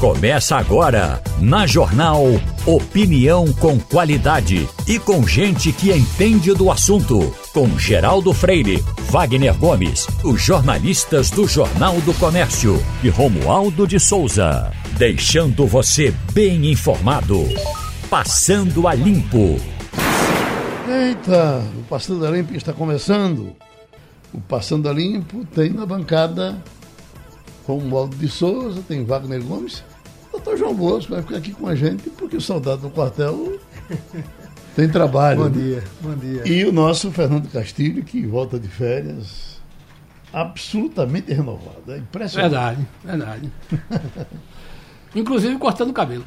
Começa agora, na Jornal Opinião com qualidade e com gente que entende do assunto. Com Geraldo Freire, Wagner Gomes, os jornalistas do Jornal do Comércio e Romualdo de Souza. Deixando você bem informado. Passando a Limpo. Eita, o Passando a Limpo está começando. O Passando a Limpo tem na bancada Romualdo de Souza, tem Wagner Gomes. Doutor João Bosco vai ficar aqui com a gente, porque o soldado do quartel tem trabalho. Bom dia, bom dia. E o nosso Fernando Castilho, que volta de férias absolutamente renovado. É impressionante. Verdade, verdade. Inclusive cortando o cabelo.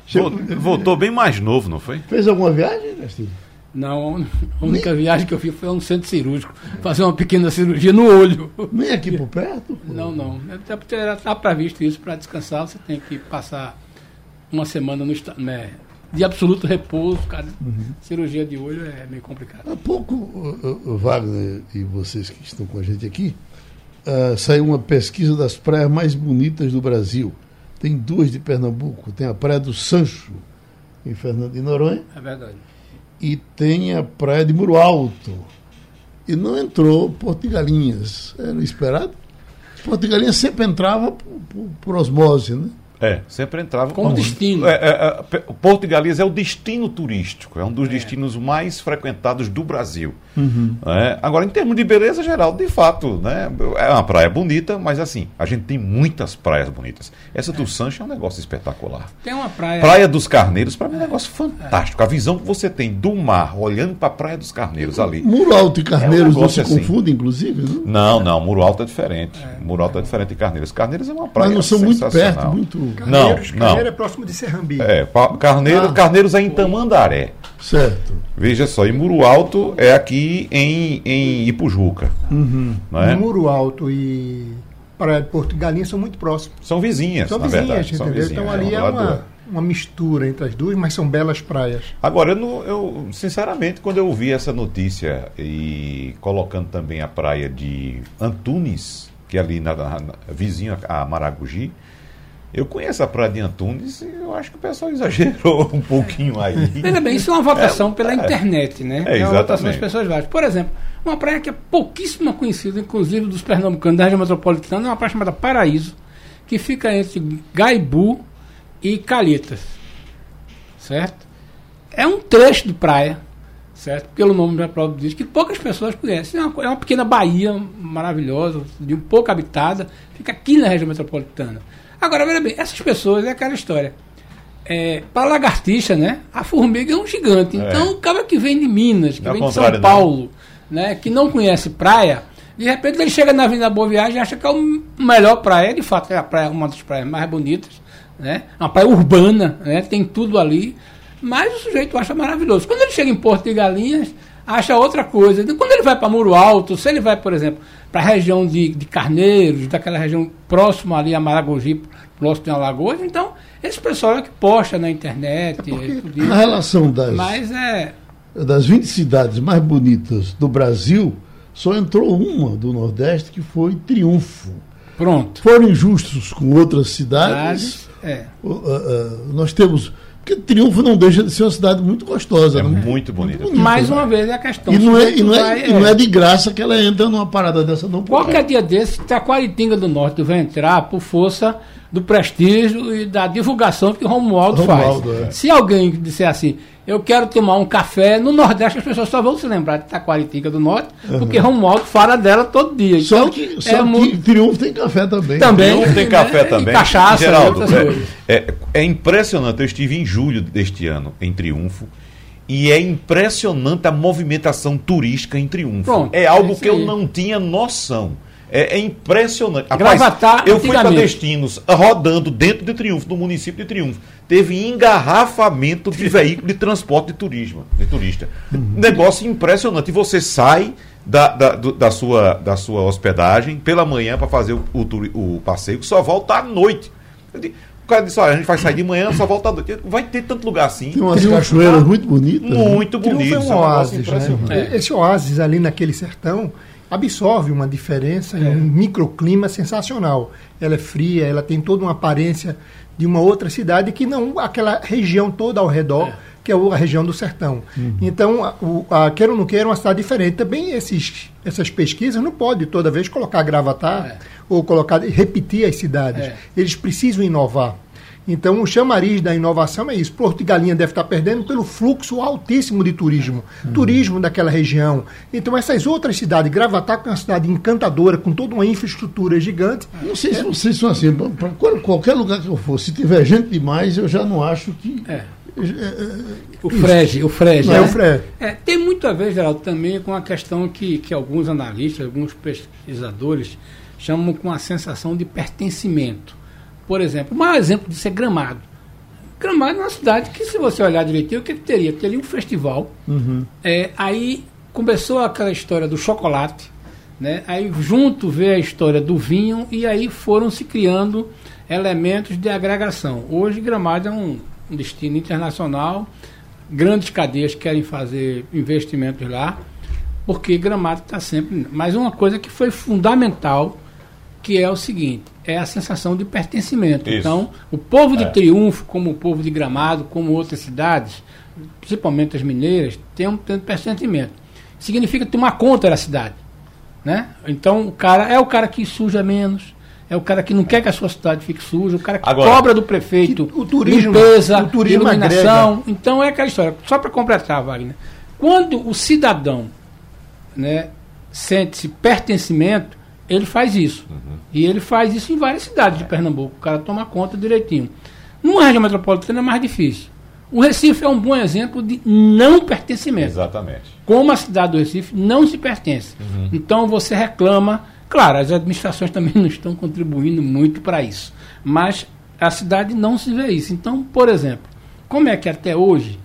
Voltou bem mais novo, não foi? Fez alguma viagem, Castilho? Não, a única Nem... viagem que eu fiz foi a um centro cirúrgico, fazer uma pequena cirurgia no olho. Nem aqui por perto? Pô. Não, não. Até porque está previsto isso para descansar, você tem que passar uma semana no né, de absoluto repouso, cara. Uhum. Cirurgia de olho é meio complicado. Há pouco, Wagner e vocês que estão com a gente aqui, uh, saiu uma pesquisa das praias mais bonitas do Brasil. Tem duas de Pernambuco, tem a Praia do Sancho, em Fernando de Noronha. É verdade e tem a praia de Muro Alto. E não entrou Porto de Galinhas. Era esperado. Porto de Galinhas sempre entrava por, por, por osmose, né? É, sempre entrava como destino. É, é, é, Porto de Galinhas é o destino turístico, é um dos é. destinos mais frequentados do Brasil. Uhum. É, agora, em termos de beleza geral, de fato, né, é uma praia bonita, mas assim, a gente tem muitas praias bonitas. Essa do Sancho é um negócio espetacular. Tem uma praia. Praia dos Carneiros, para mim é um negócio fantástico. A visão que você tem do mar, olhando para a Praia dos Carneiros ali. Muro Alto e Carneiros um não se assim. confundem, inclusive? Não? não, não, Muro Alto é diferente. Muro Alto é diferente de Carneiros. Carneiros é uma praia. Mas não são muito perto, muito Carneiros, não, Carneiro é próximo de Serrambi. É, Carneiro, ah. Carneiros é em Tamandaré. Certo. Veja só, e Muro Alto é aqui em, em Ipujuca. Uhum. É? Muro Alto e Praia de Porto Galinha são muito próximos. São vizinhas, são vizinhas, verdade, São vizinhas, então ali é, é uma, uma mistura entre as duas, mas são belas praias. Agora, eu, eu, sinceramente, quando eu ouvi essa notícia e colocando também a praia de Antunes, que é ali na, na, na vizinho a Maragogi, eu conheço a Praia de Antunes e eu acho que o pessoal exagerou um pouquinho aí. Veja bem, isso é uma votação é, pela é, internet, né? É, é uma votação das pessoas várias. Por exemplo, uma praia que é pouquíssimo conhecida, inclusive dos pernambucanos da região metropolitana, é uma praia chamada Paraíso, que fica entre Gaibu e Calhetas. Certo? É um trecho de praia, certo? Pelo nome da própria diz, que poucas pessoas conhecem. É uma, é uma pequena baía maravilhosa, de um pouco habitada, fica aqui na região metropolitana. Agora, veja bem, essas pessoas é aquela história. É, para lagartixa, né? A formiga é um gigante. É. Então, o cara que vem de Minas, que vem de São Paulo, né? que não conhece praia, de repente ele chega na Avenida Boa Viagem e acha que é o melhor praia. De fato, é a praia, uma das praias mais bonitas, né? Uma praia urbana, né? Tem tudo ali. Mas o sujeito acha maravilhoso. Quando ele chega em Porto de Galinhas, acha outra coisa. Quando ele vai para Muro Alto, se ele vai, por exemplo, para a região de, de Carneiros, daquela região próxima ali a Maragogi, próximo de Alagoas, então esse pessoal é que posta na internet. É na relação das, Mas é... das 20 cidades mais bonitas do Brasil, só entrou uma do Nordeste que foi Triunfo. Pronto. Foram injustos com outras cidades. cidades é. Nós temos porque Triunfo não deixa de ser uma cidade muito gostosa. É né? muito bonita. Mais uma vez é a questão. E não é, e não, é, vai, e não é de graça que ela entra numa parada dessa, não. Qualquer dia desse, Taquaritinga do Norte vai entrar por força do prestígio e da divulgação que o Romualdo, Romualdo faz. É. Se alguém disser assim, eu quero tomar um café, no Nordeste as pessoas só vão se lembrar de Taquaritinga do Norte, uhum. porque Romualdo fala dela todo dia. Então, só que, só é que muito... Triunfo tem café também. Também. Triunfo tem café também. E cachaça, Geraldo, é, é, é impressionante. Eu estive em julho deste ano em Triunfo. E é impressionante a movimentação turística em Triunfo. Pronto, é algo que eu não tinha noção. É, é impressionante. Gravatar, eu fui para destinos rodando dentro de Triunfo, do município de Triunfo. Teve engarrafamento de veículo de transporte de turismo, de turista. Uhum. Negócio impressionante. E você sai da, da, da, sua, da sua hospedagem pela manhã para fazer o, o, o, passeio, só volta à noite. O cara disse, olha, a gente vai sair de manhã, só volta à noite. Vai ter tanto lugar assim. Tem umas cachoeiras muito bonitas. Muito né? bonitas. É um oásis, né? Esse oásis ali naquele sertão absorve uma diferença é. em um microclima sensacional. Ela é fria, ela tem toda uma aparência de uma outra cidade que não aquela região toda ao redor. É que é a região do sertão. Uhum. Então, o, a, queira ou não queira, é uma cidade diferente. Também esses, essas pesquisas não pode toda vez colocar Gravatar é. ou colocar repetir as cidades. É. Eles precisam inovar. Então, o chamariz da inovação é isso. Porto de Galinha deve estar perdendo pelo fluxo altíssimo de turismo. Uhum. Turismo daquela região. Então, essas outras cidades, Gravatar, que é uma cidade encantadora, com toda uma infraestrutura gigante. Não sei se vocês são assim. Para qualquer lugar que eu for, se tiver gente demais, eu já não acho que. É. O frege, o frege. É, né? o frege. É, tem muito a ver, Geraldo, também com a questão que, que alguns analistas, alguns pesquisadores chamam com a sensação de pertencimento. Por exemplo, o maior exemplo disso é Gramado. Gramado é uma cidade que, se você olhar direitinho, o que teria? Teria um festival. Uhum. É, aí começou aquela história do chocolate, né? aí junto veio a história do vinho, e aí foram se criando elementos de agregação. Hoje, Gramado é um, um destino internacional, grandes cadeias querem fazer investimentos lá, porque Gramado está sempre. Mas uma coisa que foi fundamental que é o seguinte, é a sensação de pertencimento. Isso. Então, o povo de é. Triunfo, como o povo de Gramado, como outras cidades, principalmente as mineiras, tem um, um pertencimento. Significa tomar conta da cidade. Né? Então, o cara é o cara que suja menos, é o cara que não quer que a sua cidade fique suja, o cara que Agora, cobra do prefeito o turismo, limpeza, o turismo iluminação. Agrega. Então, é aquela história. Só para completar, Wagner. Quando o cidadão né, sente-se pertencimento, ele faz isso. Uhum. E ele faz isso em várias cidades de Pernambuco. O cara toma conta direitinho. Numa região metropolitana é mais difícil. O Recife é um bom exemplo de não pertencimento. Exatamente. Como a cidade do Recife não se pertence. Uhum. Então você reclama. Claro, as administrações também não estão contribuindo muito para isso. Mas a cidade não se vê isso. Então, por exemplo, como é que até hoje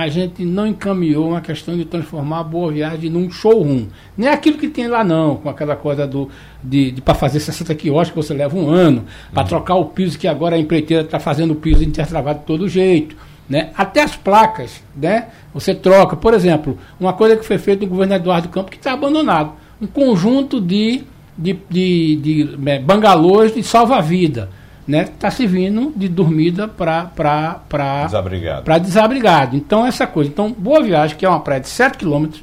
a gente não encaminhou uma questão de transformar a Boa Viagem num showroom. Nem aquilo que tem lá não, com aquela coisa do de, de para fazer 60 quiosques você leva um ano, para uhum. trocar o piso que agora a empreiteira está fazendo o piso intertravado de todo jeito. Né? Até as placas, né? Você troca, por exemplo, uma coisa que foi feita no governo Eduardo Campos que está abandonado. Um conjunto de, de, de, de, de é, bangalôs de salva-vida né, está servindo de dormida para desabrigado. desabrigado. Então, essa coisa. Então, Boa Viagem, que é uma praia de 7 quilômetros,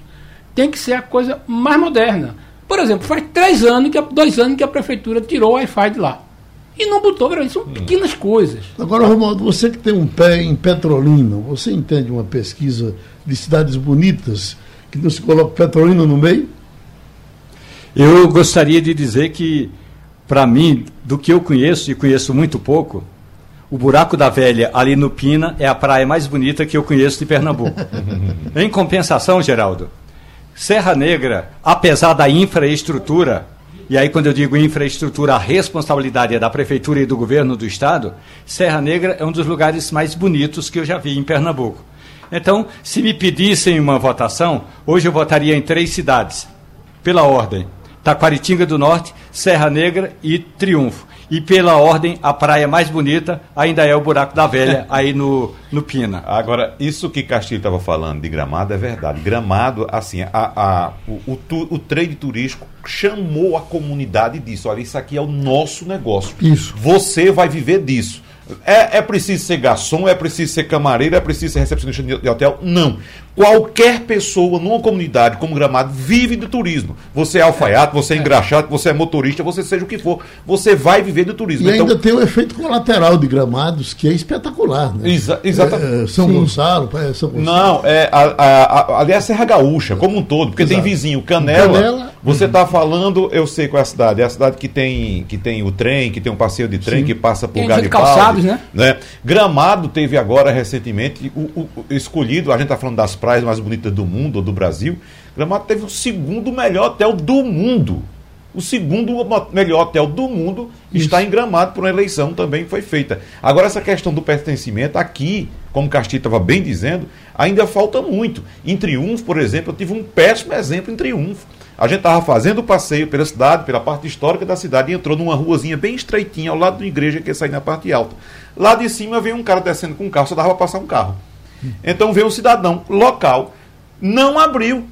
tem que ser a coisa mais moderna. Por exemplo, faz três anos, que, dois anos que a prefeitura tirou o Wi-Fi de lá. E não botou, são hum. pequenas coisas. Agora, Romualdo, você que tem um pé em Petrolina, você entende uma pesquisa de cidades bonitas que não se coloca Petrolina no meio? Eu gostaria de dizer que para mim, do que eu conheço, e conheço muito pouco, o Buraco da Velha, ali no Pina, é a praia mais bonita que eu conheço de Pernambuco. em compensação, Geraldo, Serra Negra, apesar da infraestrutura, e aí quando eu digo infraestrutura, a responsabilidade é da Prefeitura e do Governo do Estado, Serra Negra é um dos lugares mais bonitos que eu já vi em Pernambuco. Então, se me pedissem uma votação, hoje eu votaria em três cidades, pela ordem. Taquaritinga do Norte, Serra Negra e Triunfo. E pela ordem, a praia mais bonita ainda é o Buraco da Velha, aí no, no Pina. Agora, isso que Castilho estava falando de Gramado é verdade. Gramado, assim, a, a, o, o, o trade turístico chamou a comunidade disso. Olha, isso aqui é o nosso negócio. Isso. Você vai viver disso. É, é preciso ser garçom, é preciso ser camareiro, é preciso ser recepcionista de hotel? Não. Qualquer pessoa numa comunidade como Gramado vive do turismo. Você é alfaiate, você é, é engraxado, você é motorista, você seja o que for, você vai viver do turismo. E então, ainda tem o efeito colateral de Gramados, que é espetacular. Né? Exa exatamente. É, São, Gonçalo, é São Gonçalo. Não, é, a, a, a, ali é a Serra Gaúcha, como um todo, porque Exato. tem vizinho, Canela. Canela você está uhum. falando, eu sei qual é a cidade, é a cidade que tem, que tem o trem, que tem um passeio de trem, Sim. que passa por Garibaldi. calçados, né? né? Gramado teve agora recentemente, o, o, o escolhido, a gente está falando das praias mais bonitas do mundo, ou do Brasil, Gramado teve o segundo melhor hotel do mundo. O segundo melhor hotel do mundo Isso. está em Gramado por uma eleição também foi feita. Agora, essa questão do pertencimento, aqui, como Castilho estava bem dizendo, ainda falta muito. Em Triunfo, por exemplo, eu tive um péssimo exemplo em Triunfo. A gente estava fazendo o passeio pela cidade, pela parte histórica da cidade, e entrou numa ruazinha bem estreitinha ao lado da igreja que ia sair na parte alta. Lá de cima veio um cara descendo com um carro, só dava para passar um carro. Então veio um cidadão local, não abriu.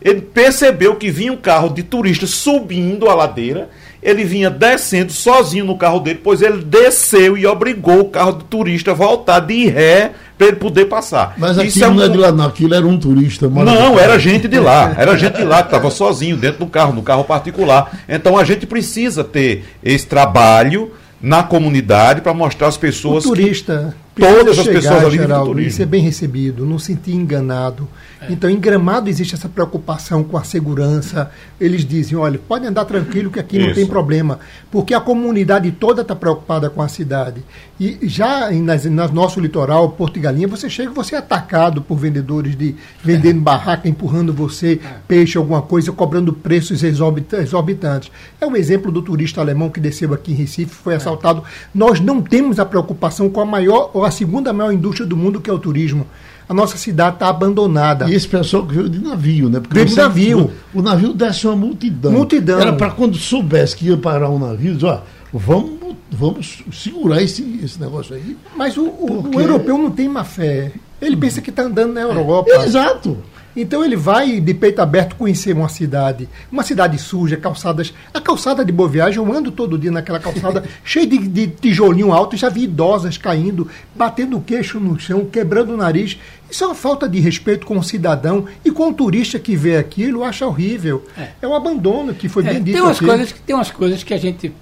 Ele percebeu que vinha um carro de turista subindo a ladeira, ele vinha descendo sozinho no carro dele, pois ele desceu e obrigou o carro de turista a voltar de ré para ele poder passar. Mas Isso aquilo um- não é de lá, não. Aquilo era um turista. não, era gente de lá. Era gente de lá que estava sozinho dentro do carro, no carro particular. Então a gente precisa ter esse trabalho na comunidade para mostrar às O pessoas que turista todas precisa as chegar, pessoas ali do Geraldo, e turismo. ser bem recebido, não sentir enganado. Então, em Gramado existe essa preocupação com a segurança. Eles dizem, olha, pode andar tranquilo que aqui não Isso. tem problema, porque a comunidade toda está preocupada com a cidade. E já em- nas, nas nosso litoral, Porto e Galinha, você chega, você é atacado por vendedores de vendendo barraca, empurrando você, peixe, alguma coisa, cobrando preços exorbita- exorbitantes. É um exemplo do turista alemão que desceu aqui em Recife, foi assaltado. Nós não temos a preocupação com a maior ou a segunda maior indústria do mundo, que é o turismo. A nossa cidade está abandonada. E esse pessoal que veio de navio, né? Porque Veio de navio. O, o navio desce uma multidão. Multidão. Era para quando soubesse que ia parar um navio, dizer, ó, vamos, vamos segurar esse, esse negócio aí. Mas o, o- Porque- o europeu não tem má fé. Ele pensa que está andando na Europa. Exato. Então ele vai de peito aberto conhecer uma cidade, uma cidade suja, calçadas. A calçada de Boa Viagem, eu ando todo dia naquela calçada cheia de, de tijolinho alto, já vi idosas caindo, batendo o queixo no chão, quebrando o nariz. Isso é uma falta de respeito com o cidadão e com o turista que vê aquilo, acha horrível. É, um abandono que foi É, bem dito tem, umas aqui. coisas, que- tem umas coisas que a gente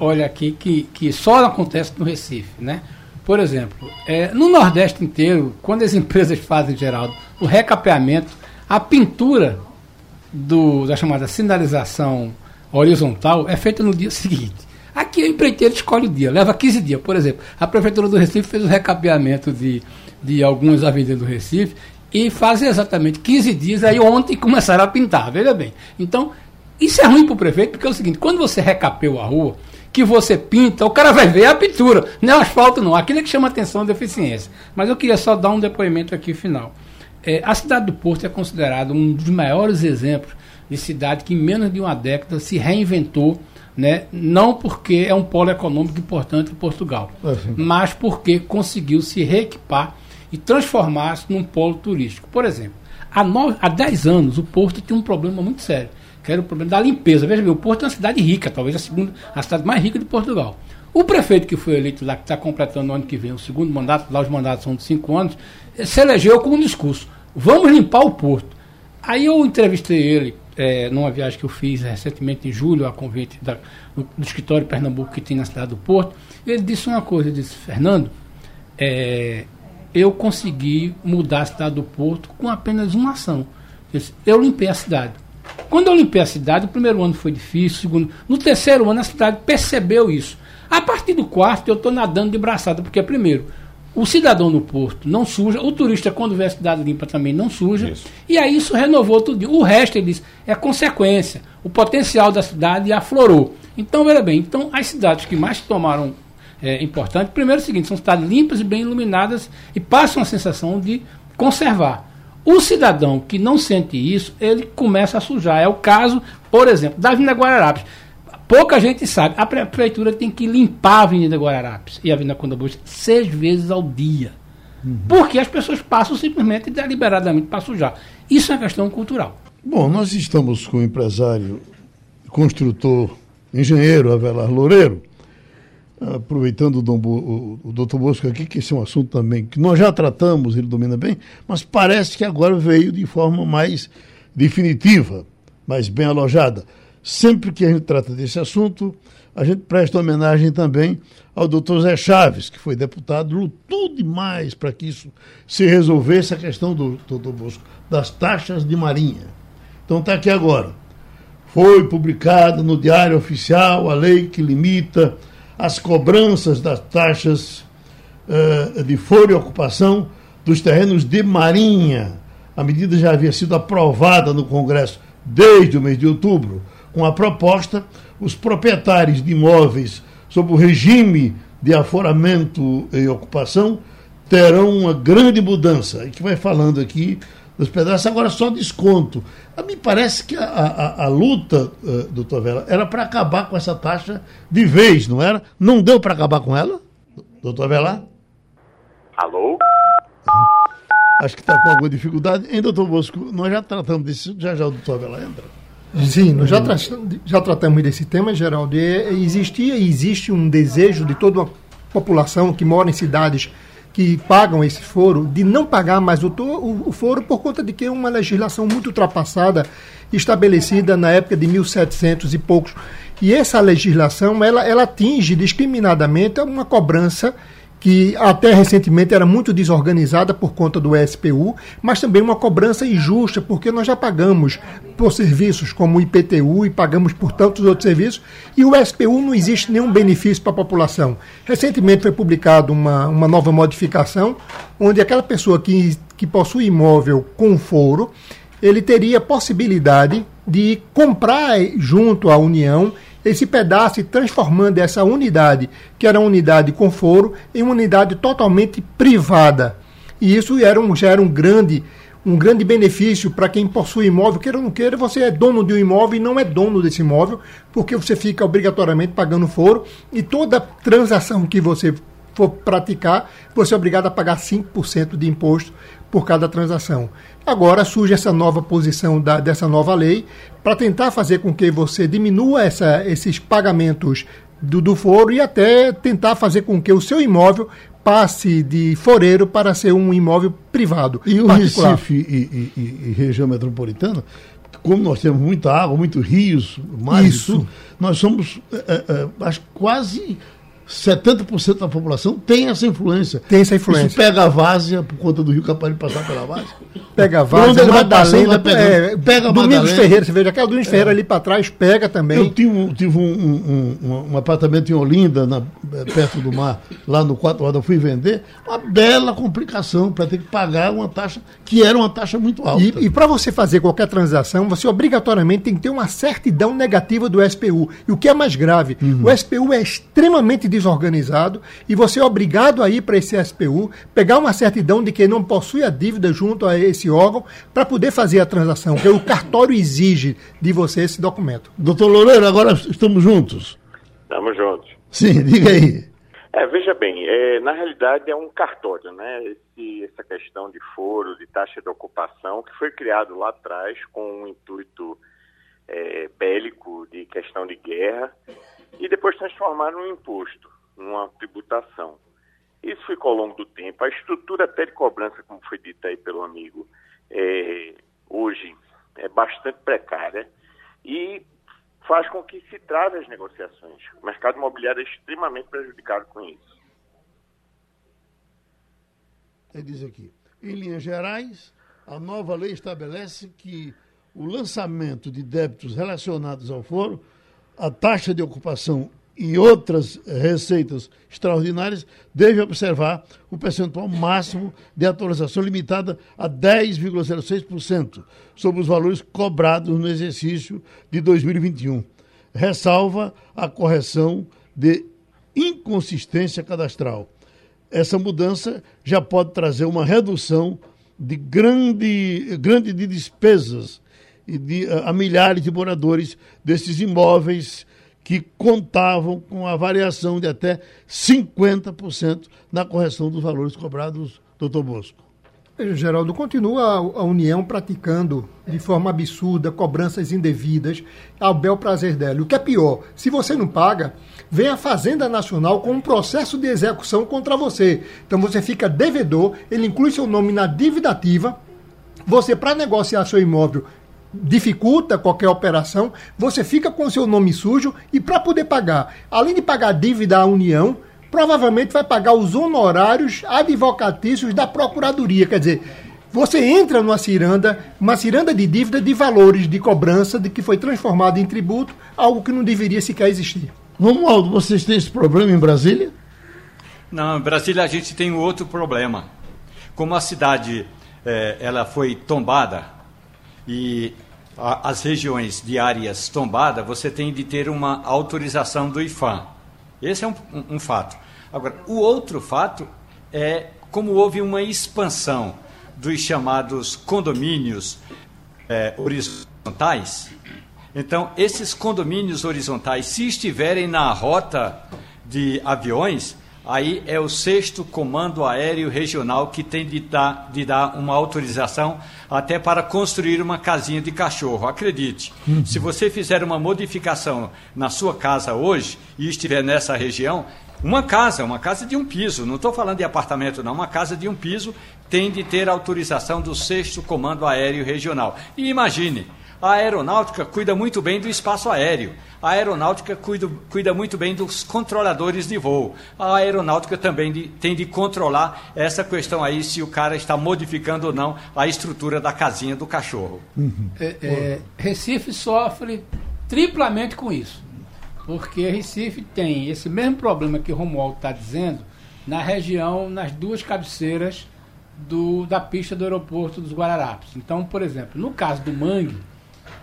olha aqui que, que só acontece no Recife, né? Por exemplo, é, no Nordeste inteiro, quando as empresas fazem, Geraldo, o recapeamento, a pintura do, da chamada sinalização horizontal é feita no dia seguinte. Aqui o empreiteiro escolhe o dia, leva 15 dias. Por exemplo, a Prefeitura do Recife fez o recapeamento de, de algumas avenidas do Recife e fazem exatamente 15 dias, aí ontem começaram a pintar, veja bem. Então, isso é ruim para o prefeito, porque é o seguinte, quando você recapeou a rua, que você pinta, o cara vai ver a pintura, não é o asfalto não, aquilo é que chama atenção da deficiência. Mas eu queria só dar um depoimento aqui final. É, a cidade do Porto é considerada um dos maiores exemplos de cidade que em menos de uma década se reinventou, né? não porque é um polo econômico importante em Portugal, É, mas porque conseguiu se reequipar e transformar-se num polo turístico. Por exemplo, há, nove, há 10 anos o Porto tinha um problema muito sério, que era o problema da limpeza. Veja bem, o Porto é uma cidade rica, talvez a segunda, a cidade mais rica de Portugal. O prefeito que foi eleito lá, que está completando no ano que vem o segundo mandato, lá os mandatos são de cinco anos, se elegeu com um discurso: vamos limpar o Porto. Aí eu entrevistei ele eh, numa viagem que eu fiz recentemente em julho, a convite da- do, do escritório Pernambuco que tem na cidade do Porto. Ele disse uma coisa: ele disse, Fernando, é, eu consegui mudar a cidade do Porto com apenas uma ação. Eu disse, Eu limpei a cidade. Quando eu limpei a cidade, o primeiro ano foi difícil, o segundo. No terceiro ano, a cidade percebeu isso. A partir do quarto, eu estou nadando de braçada, porque, primeiro, o cidadão no porto não suja, o turista, quando vê a cidade limpa, também não suja. Isso. E aí isso renovou tudo. O resto, ele disse, é consequência. O potencial da cidade aflorou. Então, veja bem, então as cidades que mais tomaram é, importante, primeiro é o seguinte, são cidades limpas e bem iluminadas e passam a sensação de conservar. O cidadão que não sente isso, ele começa a sujar. É o caso, por exemplo, da Avenida Guararapes. Pouca gente sabe. A pre- prefeitura tem que limpar a Avenida Guararapes e a Avenida Conda Bush seis vezes ao dia. Porque as pessoas passam simplesmente deliberadamente para sujar. Isso é uma questão cultural. Bom, nós estamos com o empresário, construtor, engenheiro Avelar Loureiro, aproveitando o, Dom Bo- o, o doutor Bosco aqui, que esse é um assunto também que nós já tratamos, ele domina bem, mas parece que agora veio de forma mais definitiva, mais bem alojada. Sempre que a gente trata desse assunto, a gente presta homenagem também ao doutor Zé Chaves, que foi deputado, lutou demais para que isso se resolvesse a questão do doutor Bosco, das taxas de marinha. Então está aqui agora. Foi publicada no Diário Oficial a lei que limita as cobranças das taxas eh, de foro e ocupação dos terrenos de marinha. A medida já havia sido aprovada no Congresso desde o mês de outubro. Com a proposta, os proprietários de imóveis sob o regime de aforamento e ocupação terão uma grande mudança. E que vai falando aqui dos pedaços, agora só desconto. A mim parece que a, a, a luta, uh, doutor Vela, era para acabar com essa taxa de vez, não era? Não deu para acabar com ela, doutor Vela? Alô? acho que está com alguma dificuldade. Em doutor Bosco, nós já tratamos disso, já já o doutor Abela entra. Sim, nós já, tra já tratamos desse tema, Geraldo. E existia e existe um desejo de toda a população que mora em cidades que pagam esse foro de não pagar mais o, o, o foro por conta de que é uma legislação muito ultrapassada, estabelecida na época de 1700 e poucos. E essa legislação ela, ela atinge discriminadamente uma cobrança que até recentemente era muito desorganizada por conta do SPU, mas também uma cobrança injusta, porque nós já pagamos por serviços como o IPTU e pagamos por tantos outros serviços, e o SPU não existe nenhum benefício para a população. Recentemente foi publicada uma, uma nova modificação, onde aquela pessoa que, que possui imóvel com foro, ele teria possibilidade de comprar junto à União esse pedaço e transformando essa unidade, que era uma unidade com foro, em uma unidade totalmente privada. E isso era um, já era um grande, um grande benefício para quem possui imóvel. Queira ou não queira, você é dono de um imóvel e não é dono desse imóvel, porque você fica obrigatoriamente pagando foro e toda transação que você for praticar, você é obrigado a pagar 5% de imposto por cada transação. Agora surge essa nova posição da, dessa nova lei para tentar fazer com que você diminua essa, esses pagamentos do, do foro e até tentar fazer com que o seu imóvel passe de foreiro para ser um imóvel privado. E o particular. Recife e, e, e, região metropolitana, como nós temos muita água, muitos rios, mais isso, nós somos é, é, quase 70% da população tem essa influência. Tem essa influência. Isso pega a várzea por conta do rio capaz de passar pela várzea. Pega a várzea, ele Madalena, pega, é, pega Domingos Ferreira, você veja, aquela Domingos é. Ferreira ali para trás pega também. Eu tive, tive um, um, um, apartamento em Olinda, na, perto do mar, lá no 4 horas, eu fui vender, uma bela complicação para ter que pagar uma taxa que era uma taxa muito alta. E, e para você fazer qualquer transação, você obrigatoriamente tem que ter uma certidão negativa do SPU. E o que é mais grave, uhum. o SPU é extremamente desorganizado e você é obrigado a ir para esse SPU, pegar uma certidão de que não possui a dívida junto a esse órgão para poder fazer a transação, porque o cartório exige de você esse documento. Doutor Loureiro, agora estamos juntos. Estamos juntos. Sim, diga aí. É, veja bem, é, na realidade é um cartório, né? Esse, essa questão de foro, de taxa de ocupação, que foi criado lá atrás com um intuito é, bélico de questão de guerra e depois transformaram num imposto, numa tributação. Isso ficou ao longo do tempo. A estrutura até de cobrança, como foi dito aí pelo amigo, é, hoje é bastante precária e faz com que se trave as negociações. O mercado imobiliário é extremamente prejudicado com isso. Ele diz aqui, em linhas gerais, a nova lei estabelece que o lançamento de débitos relacionados ao foro, a taxa de ocupação e outras receitas extraordinárias, deve observar o percentual máximo de atualização limitada a 10,06% sobre os valores cobrados no exercício de 2021. Ressalva a correção de inconsistência cadastral. Essa mudança já pode trazer uma redução de grande, grande de despesas de, a, a milhares de moradores desses imóveis que contavam com a variação de até 50% na correção dos valores cobrados, doutor Bosco. Geraldo, continua a União praticando de forma absurda cobranças indevidas ao bel prazer dela. O que é pior, se você não paga, vem a Fazenda Nacional com um processo de execução contra você. Então você fica devedor, ele inclui seu nome na dívida ativa. Você, para negociar seu imóvel, dificulta qualquer operação, você fica com seu nome sujo e para poder pagar, além de pagar a dívida à União, provavelmente vai pagar os honorários advocatícios da Procuradoria. Quer dizer, você entra numa ciranda, uma ciranda de dívida de valores de cobrança de que foi transformado em tributo, algo que não deveria sequer existir. Romualdo, vocês têm esse problema em Brasília? Não, em Brasília a gente tem um outro problema. Como a cidade é, ela foi tombada e as regiões de áreas tombadas, você tem de ter uma autorização do IFAM. Esse é um, um, um fato. Agora, o outro fato é como houve uma expansão dos chamados condomínios é, horizontais. Então, esses condomínios horizontais, se estiverem na rota de aviões, Aí é o sexto Comando Aéreo Regional que tem de dar, de dar uma autorização até para construir uma casinha de cachorro. Acredite, uhum. se você fizer uma modificação na sua casa hoje e estiver nessa região, uma casa, uma casa de um piso, não estou falando de apartamento, não, uma casa de um piso tem de ter autorização do sexto Comando Aéreo Regional. E imagine, a aeronáutica cuida muito bem do espaço aéreo. A aeronáutica cuida, cuida muito bem dos controladores de voo. A aeronáutica também de, tem de controlar essa questão aí, se o cara está modificando ou não a estrutura da casinha do cachorro. Uhum. É, é, Recife sofre triplamente com isso. Porque Recife tem esse mesmo problema que o Romualdo está dizendo na região, nas duas cabeceiras do, da pista do aeroporto dos Guararapes. Então, por exemplo, no caso do Mangue,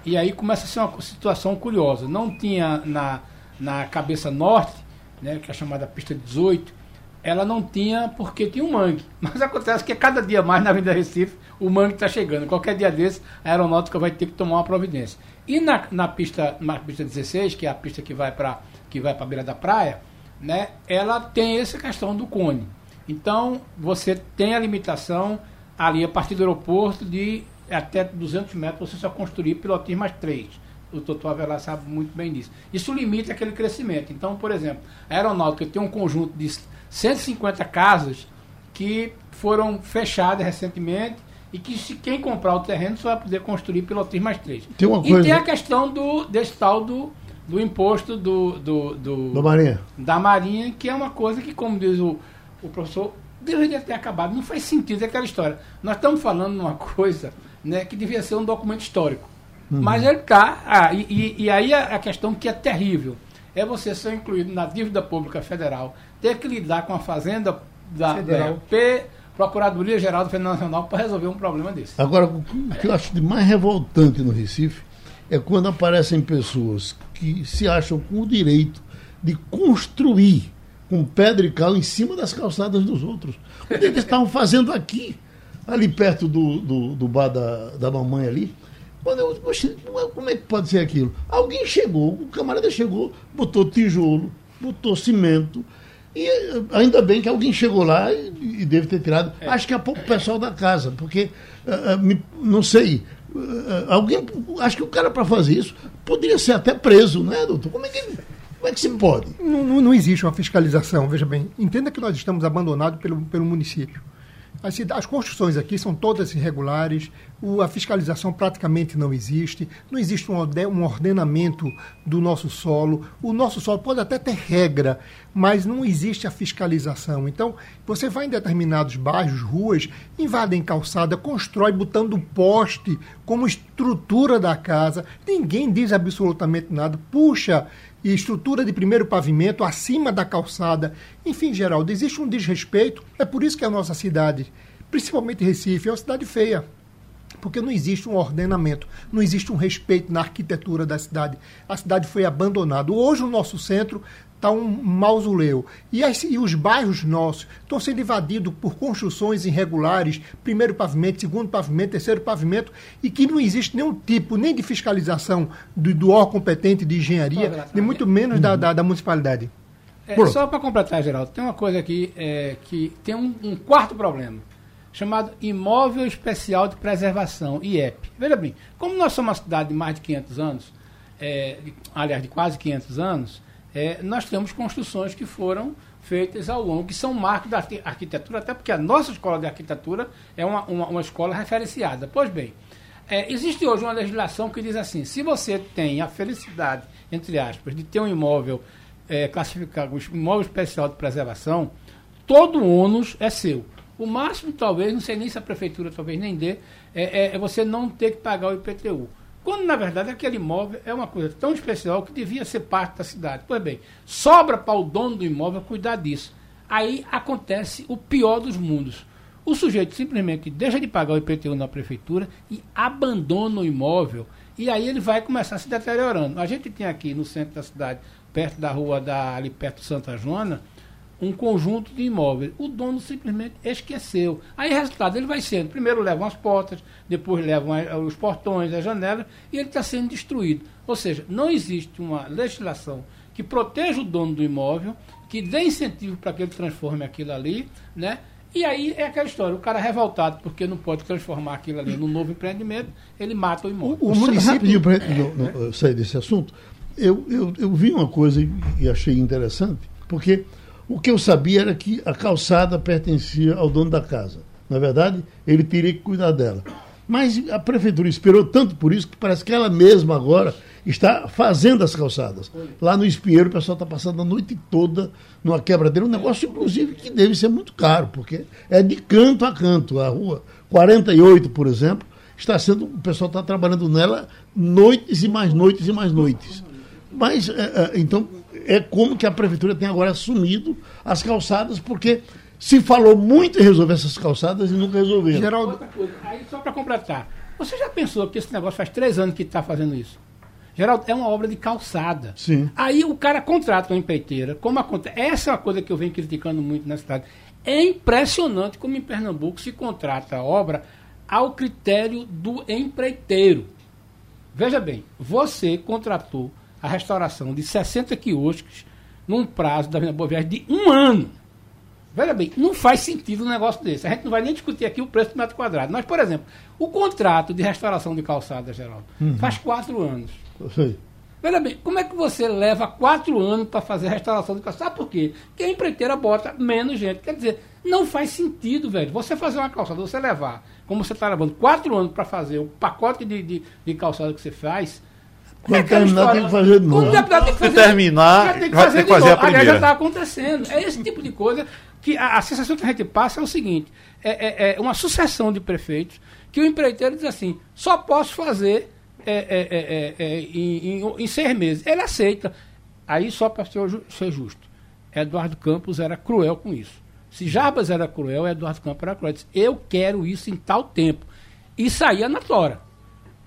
e aí começa a ser uma situação curiosa. Não tinha na, na cabeça norte, né, que é chamada pista 18, ela não tinha porque tinha um mangue. Mas acontece que cada dia mais na Avenida Recife o mangue está chegando. Qualquer dia desse a aeronáutica vai ter que tomar uma providência. E na, na, pista, na pista 16, que é a pista que vai para que vai para a beira da praia, né, ela tem essa questão do cone. Então, você tem a limitação ali a partir do aeroporto de até 200 metros você só construir pilotis mais 3. O doutor Avelar sabe muito bem disso. Isso limita aquele crescimento. Então, por exemplo, a aeronáutica tem um conjunto de 150 casas que foram fechadas recentemente e que se quem comprar o terreno só vai poder construir pilotis mais 3. Tem uma coisa... E tem a questão do, desse tal do, do imposto do, do, do, da Marinha. Da Marinha, que é uma coisa que, como diz o, o professor, deveria ter acabado. Não faz sentido aquela história. Nós estamos falando de uma coisa né, que devia ser um documento histórico. Uhum. Mas ele está. Ah, e, e, aí a, a, questão que é terrível é você ser incluído na dívida pública federal, ter que lidar com a fazenda da federal. P, Procuradoria Geral do Federal Nacional para resolver um problema desse. Agora, o que eu acho de mais revoltante no Recife é quando aparecem pessoas que se acham com o direito de construir com pedra e cal em cima das calçadas dos outros. O que eles estavam fazendo aqui? Ali perto do, do, do bar da, da mamãe ali. Quando eu, poxa, como é que pode ser aquilo? Alguém chegou, o camarada chegou, botou tijolo, botou cimento. E eh, ainda bem que alguém chegou lá e, e deve ter tirado. É. Acho que é pouco pessoal da casa, porque uh, uh, me, não sei. Uh, alguém, acho que o cara para fazer isso poderia ser até preso, né, doutor? Como é que, como é que se pode? Não, não, não existe uma fiscalização, veja bem. Entenda que nós estamos abandonados pelo, pelo município. As, as construções aqui são todas irregulares, o, a fiscalização praticamente não existe, não existe um, um ordenamento do nosso solo. O nosso solo pode até ter regra, mas não existe a fiscalização. Então, você vai em determinados bairros, ruas, invadem calçada, constrói botando poste como estrutura da casa, ninguém diz absolutamente nada, puxa e estrutura de primeiro pavimento acima da calçada. Enfim, Geraldo, existe um desrespeito. É por isso que a nossa cidade, principalmente Recife, é uma cidade feia. Porque não existe um ordenamento, não existe um respeito na arquitetura da cidade. A cidade foi abandonada. Hoje, o nosso centro está um mausoléu. E, as, e, os bairros nossos estão sendo invadidos por construções irregulares, primeiro pavimento, segundo pavimento, terceiro pavimento, e que não existe nenhum tipo nem de fiscalização do, do órgão competente de engenharia, nem muito menos da, da, da municipalidade. É, só para completar, Geraldo, tem uma coisa aqui é, que tem um, um, quarto problema, chamado Imóvel Especial de Preservação, IEP. Veja bem, como nós somos uma cidade de mais de 500 anos, é, aliás, de quase 500 anos, é, nós temos construções que foram feitas ao longo, que são marcos da arquitetura, até porque a nossa escola de arquitetura é uma, uma, uma escola referenciada. Pois bem, é, existe hoje uma legislação que diz assim: se você tem a felicidade, entre aspas, de ter um imóvel é, classificado, um imóvel especial de preservação, todo o ônus é seu. O máximo, talvez, não sei nem se a prefeitura talvez nem dê, é, é, é você não ter que pagar o IPTU. Quando, na verdade, aquele imóvel é uma coisa tão especial que devia ser parte da cidade. Pois bem, sobra para o dono do imóvel cuidar disso. Aí acontece o pior dos mundos. O sujeito simplesmente deixa de pagar o IPTU na prefeitura e abandona o imóvel. E aí ele vai começar se deteriorando. A gente tem aqui no centro da cidade, perto da rua da, ali perto de Santa Joana, um conjunto de imóveis. O dono simplesmente esqueceu. Aí, resultado, ele vai sendo: primeiro levam as portas, depois levam os portões, as janelas, e ele está sendo destruído. Ou seja, não existe uma legislação que proteja o dono do imóvel, que dê incentivo para que ele transforme aquilo ali, né? E aí é aquela história, o cara revoltado porque não pode transformar aquilo ali num novo empreendimento, ele mata o imóvel. O, o município... Rapidinho, é. sair desse assunto, eu, eu, eu vi uma coisa e achei interessante, porque o que eu sabia era que a calçada pertencia ao dono da casa. Na verdade, ele teria que cuidar dela. Mas a prefeitura esperou tanto por isso que parece que ela mesma agora está fazendo as calçadas. Lá no Espinheiro o pessoal está passando a noite toda numa quebradeira, um negócio inclusive que deve ser muito caro, porque é de canto a canto. A rua 48, por exemplo, está sendo, o pessoal está trabalhando nela noites e mais noites e mais noites. Mas, é, é, então, é como que a prefeitura tem agora assumido as calçadas, porque se falou muito em resolver essas calçadas e nunca resolveram. Geraldo... Aí, só para completar, você já pensou que esse negócio faz três anos que está fazendo isso? Geraldo, é uma obra de calçada. Sim. Aí o cara contrata uma empreiteira, como acontece. Essa é uma coisa que eu venho criticando muito na cidade. É impressionante como em Pernambuco se contrata a obra ao critério do empreiteiro. Veja bem, você contratou a restauração de 60 quiosques num prazo da Avenida Boa Viagem de um ano. Veja bem, não faz sentido um negócio desse. A gente não vai nem discutir aqui o preço do metro quadrado. Mas, por exemplo, o contrato de restauração de calçada, Geraldo, uhum. faz quatro anos. Sei. Veja bem, como é que você leva quatro anos para fazer a restauração de calçada? Sabe por quê? Porque a empreiteira bota menos gente. Quer dizer, não faz sentido, velho. Você fazer uma calçada, você levar, como você está levando quatro anos para fazer o pacote de, de, de calçada que você faz, quando é terminar, tem que fazer de novo. Quando tem que fazer, terminar, tem que fazer, tem que fazer a primeira. Aliás, já está acontecendo. É esse tipo de coisa que a, a, sensação que a gente passa é o seguinte: é, é, é uma sucessão de prefeitos que o empreiteiro diz assim: só posso fazer é, é, é, em, em, em, seis meses. Ele aceita. Aí, só para ser, ser justo, Eduardo Campos era cruel com isso. Se Jarbas era cruel, Eduardo Campos era cruel. Ele disse, eu quero isso em tal tempo. E saía na tora.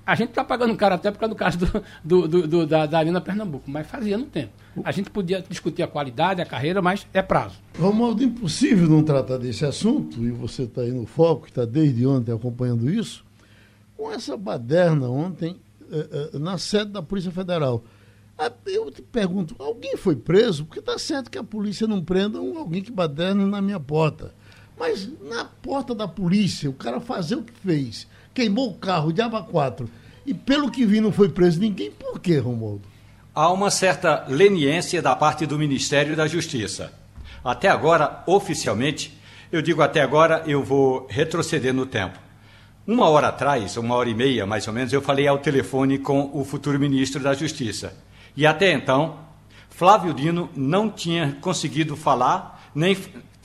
A gente está pagando caro até por causa do caso do, do, do, do da, da Arena Pernambuco, mas fazia no tempo. A gente podia discutir a qualidade, a carreira, mas é prazo. Romualdo, impossível não tratar desse assunto, e você está aí no foco, está desde ontem acompanhando isso, com essa baderna ontem eh, eh, na sede da Polícia Federal. Ah, eu te pergunto, alguém foi preso? Porque está certo que a polícia não prenda alguém que baderna na minha porta. Mas na porta da polícia, o cara fazer o que fez queimou o carro de Aba 4 e, pelo que vi, não foi preso ninguém. Por quê, Romualdo? Há uma certa leniência da parte do Ministério da Justiça. Até agora, oficialmente, eu digo até agora, eu vou retroceder no tempo. Uma hora atrás, uma hora e meia mais ou menos, eu falei ao telefone com o futuro ministro da Justiça. E até então, Flávio Dino não tinha conseguido falar, nem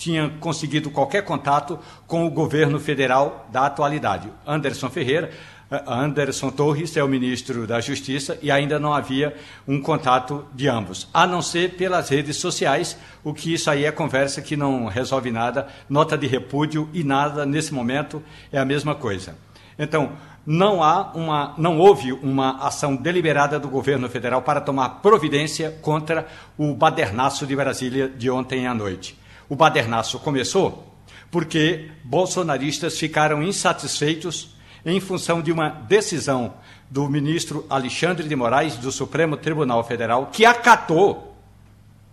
tinha conseguido qualquer contato com o governo federal da atualidade. Anderson Ferreira, eh, Anderson Torres é o ministro da Justiça e ainda não havia um contato de ambos, a não ser pelas redes sociais, o que isso aí é conversa que não resolve nada, nota de repúdio e nada nesse momento é a mesma coisa. Então, não há uma, não houve uma ação deliberada do governo federal para tomar providência contra o badernaço de Brasília de ontem à noite. O badernaço começou porque bolsonaristas ficaram insatisfeitos em função de uma decisão do ministro Alexandre de Moraes do Supremo Tribunal Federal que acatou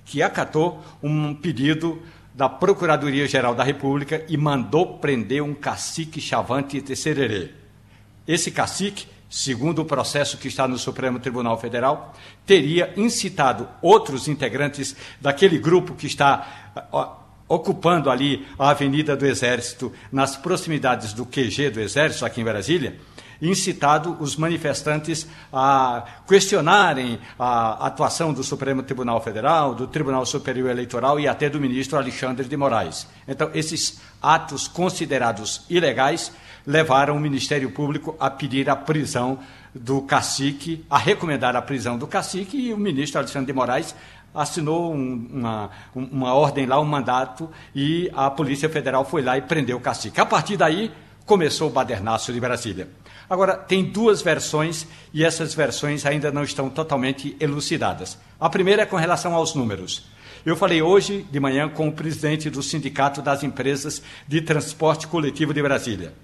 que acatou um pedido da Procuradoria-Geral da República e mandou prender um cacique chavante de Sererê. Esse cacique, segundo o processo que está no Supremo Tribunal Federal, teria incitado outros integrantes daquele grupo que está ocupando ali a Avenida do Exército, nas proximidades do QG do Exército, aqui em Brasília, incitado os manifestantes a questionarem a atuação do Supremo Tribunal Federal, do Tribunal Superior Eleitoral e até do ministro Alexandre de Moraes. Então, esses atos considerados ilegais levaram o Ministério Público a pedir a prisão do cacique, a recomendar a prisão do cacique e o ministro Alexandre de Moraes assinou um, uma, uma ordem lá, um mandato, e a Polícia Federal foi lá e prendeu o cacique. A partir daí, começou o badernaço de Brasília. Agora, tem duas versões e essas versões ainda não estão totalmente elucidadas. A primeira é com relação aos números. Eu falei hoje de manhã com o presidente do Sindicato das Empresas de Transporte Coletivo de Brasília.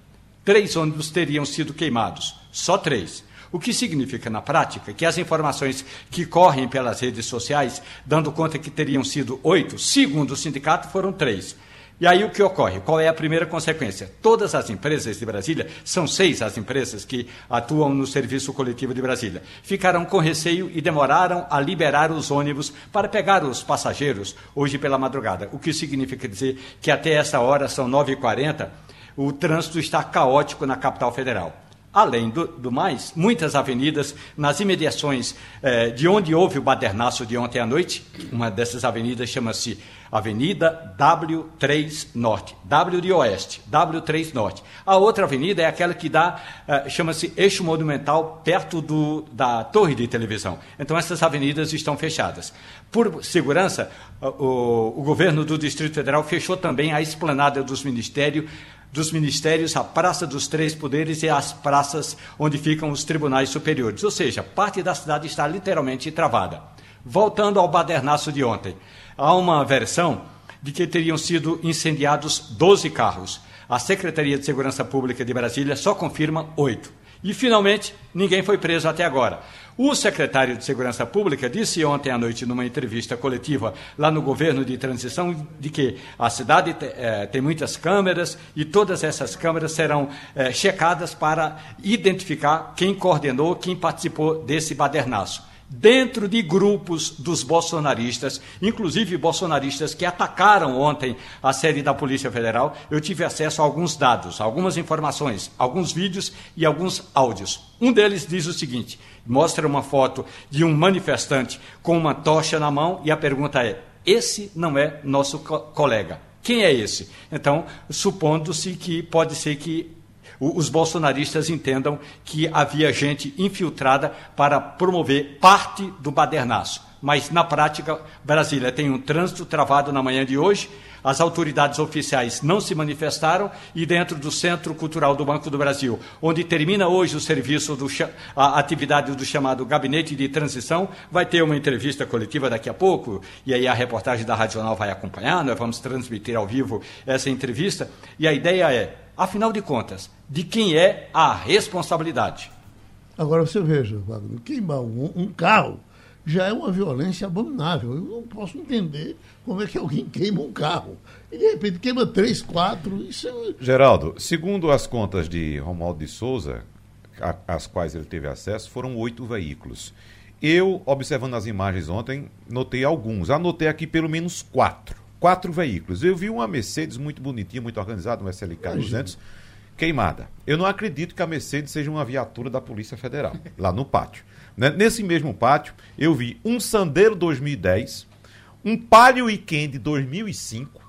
Três ônibus teriam sido queimados, só três. O que significa, na prática, que as informações que correm pelas redes sociais, dando conta que teriam sido oito, segundo o sindicato, foram três. E aí o que ocorre? Qual é a primeira consequência? Todas as empresas de Brasília, são seis as empresas que atuam no serviço coletivo de Brasília, ficaram com receio e demoraram a liberar os ônibus para pegar os passageiros hoje pela madrugada. O que significa dizer que até essa hora, são 9h40, o trânsito está caótico na capital federal. Além do, do, mais, muitas avenidas nas imediações eh, de onde houve o badernaço de ontem à noite, uma dessas avenidas chama-se Avenida W3 Norte, W de Oeste, W3 Norte. A outra avenida é aquela que dá, eh, chama-se Eixo Monumental, perto do, da torre de televisão. Então, essas avenidas estão fechadas. Por segurança, o, o governo do Distrito Federal fechou também a esplanada dos ministérios dos ministérios, a Praça dos Três Poderes e as praças onde ficam os tribunais superiores. Ou seja, parte da cidade está literalmente travada. Voltando ao badernaço de ontem, há uma versão de que teriam sido incendiados 12 carros. A Secretaria de Segurança Pública de Brasília só confirma oito. E, finalmente, ninguém foi preso até agora. O secretário de Segurança Pública disse ontem à noite, numa entrevista coletiva lá no governo de transição, de que a cidade eh, tem muitas câmeras e todas essas câmeras serão eh, checadas para identificar quem coordenou, quem participou desse badernaço dentro de grupos dos bolsonaristas, inclusive bolsonaristas que atacaram ontem a sede da Polícia Federal, eu tive acesso a alguns dados, algumas informações, alguns vídeos e alguns áudios. Um deles diz o seguinte: mostra uma foto de um manifestante com uma tocha na mão e a pergunta é: esse não é nosso co colega? Quem é esse? Então, supondo-se que pode ser que os bolsonaristas entendam que havia gente infiltrada para promover parte do badernaço. Mas, na prática, Brasília tem um trânsito travado na manhã de hoje, as autoridades oficiais não se manifestaram. E dentro do Centro Cultural do Banco do Brasil, onde termina hoje o serviço, do, a atividade do chamado Gabinete de Transição, vai ter uma entrevista coletiva daqui a pouco, e aí a reportagem da Rádio Jornal vai acompanhar, nós vamos transmitir ao vivo essa entrevista, e a ideia é, afinal de contas, de quem é a responsabilidade. Agora você veja, Wagner, queimar um, um, carro já é uma violência abominável. Eu não posso entender como é que alguém queima um carro. E de repente queima três, quatro. Isso é... Geraldo, segundo as contas de Romualdo de Souza, a, às quais ele teve acesso, foram oito veículos. Eu, observando as imagens ontem, notei alguns. Anotei aqui pelo menos quatro. Quatro veículos. Eu vi uma Mercedes muito bonitinha, muito organizada, um SLK 200 queimada. Eu não acredito que a Mercedes seja uma viatura da Polícia Federal, lá no pátio. Né? Nesse mesmo pátio, eu vi um Sandero 2010, um Palio Weekend 2005,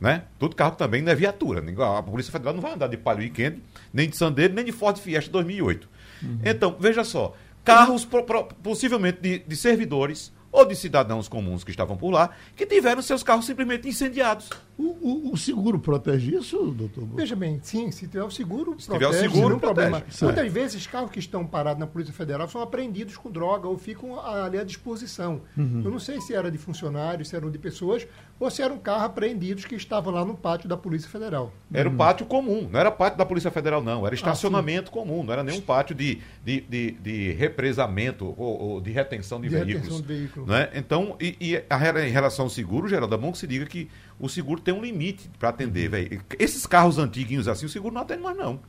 né? Todo carro também não é viatura. A Polícia Federal não vai andar de Palio Weekend, nem de Sandero, nem de Ford Fiesta 2008. Uhum. Então, veja só, carros pro, pro, possivelmente de, de servidores ou de cidadãos comuns que estavam por lá, que tiveram seus carros simplesmente incendiados. O, o, o seguro protege isso, doutor? Veja bem, sim, se tiver o seguro, se protege, tiver o seguro, não problema. Muitas vezes, carros que estão parados na Polícia Federal são apreendidos com droga ou ficam ali à disposição. Uhum. Eu não sei se era de funcionários, se eram de pessoas, ou se eram carros apreendidos que estavam lá no pátio da Polícia Federal. Era o um pátio comum, não era pátio da Polícia Federal, não. Era estacionamento ah, comum, não era nenhum pátio de, de, de, de represamento ou, ou, de retenção de, de veículos. Retenção de veículos. Né? Então, e, e a, em relação ao seguro, Geraldo, é bom que se diga que o seguro tem um limite para atender, uhum. velho. Esses carros antiguinhos assim, o seguro não atende mais, não.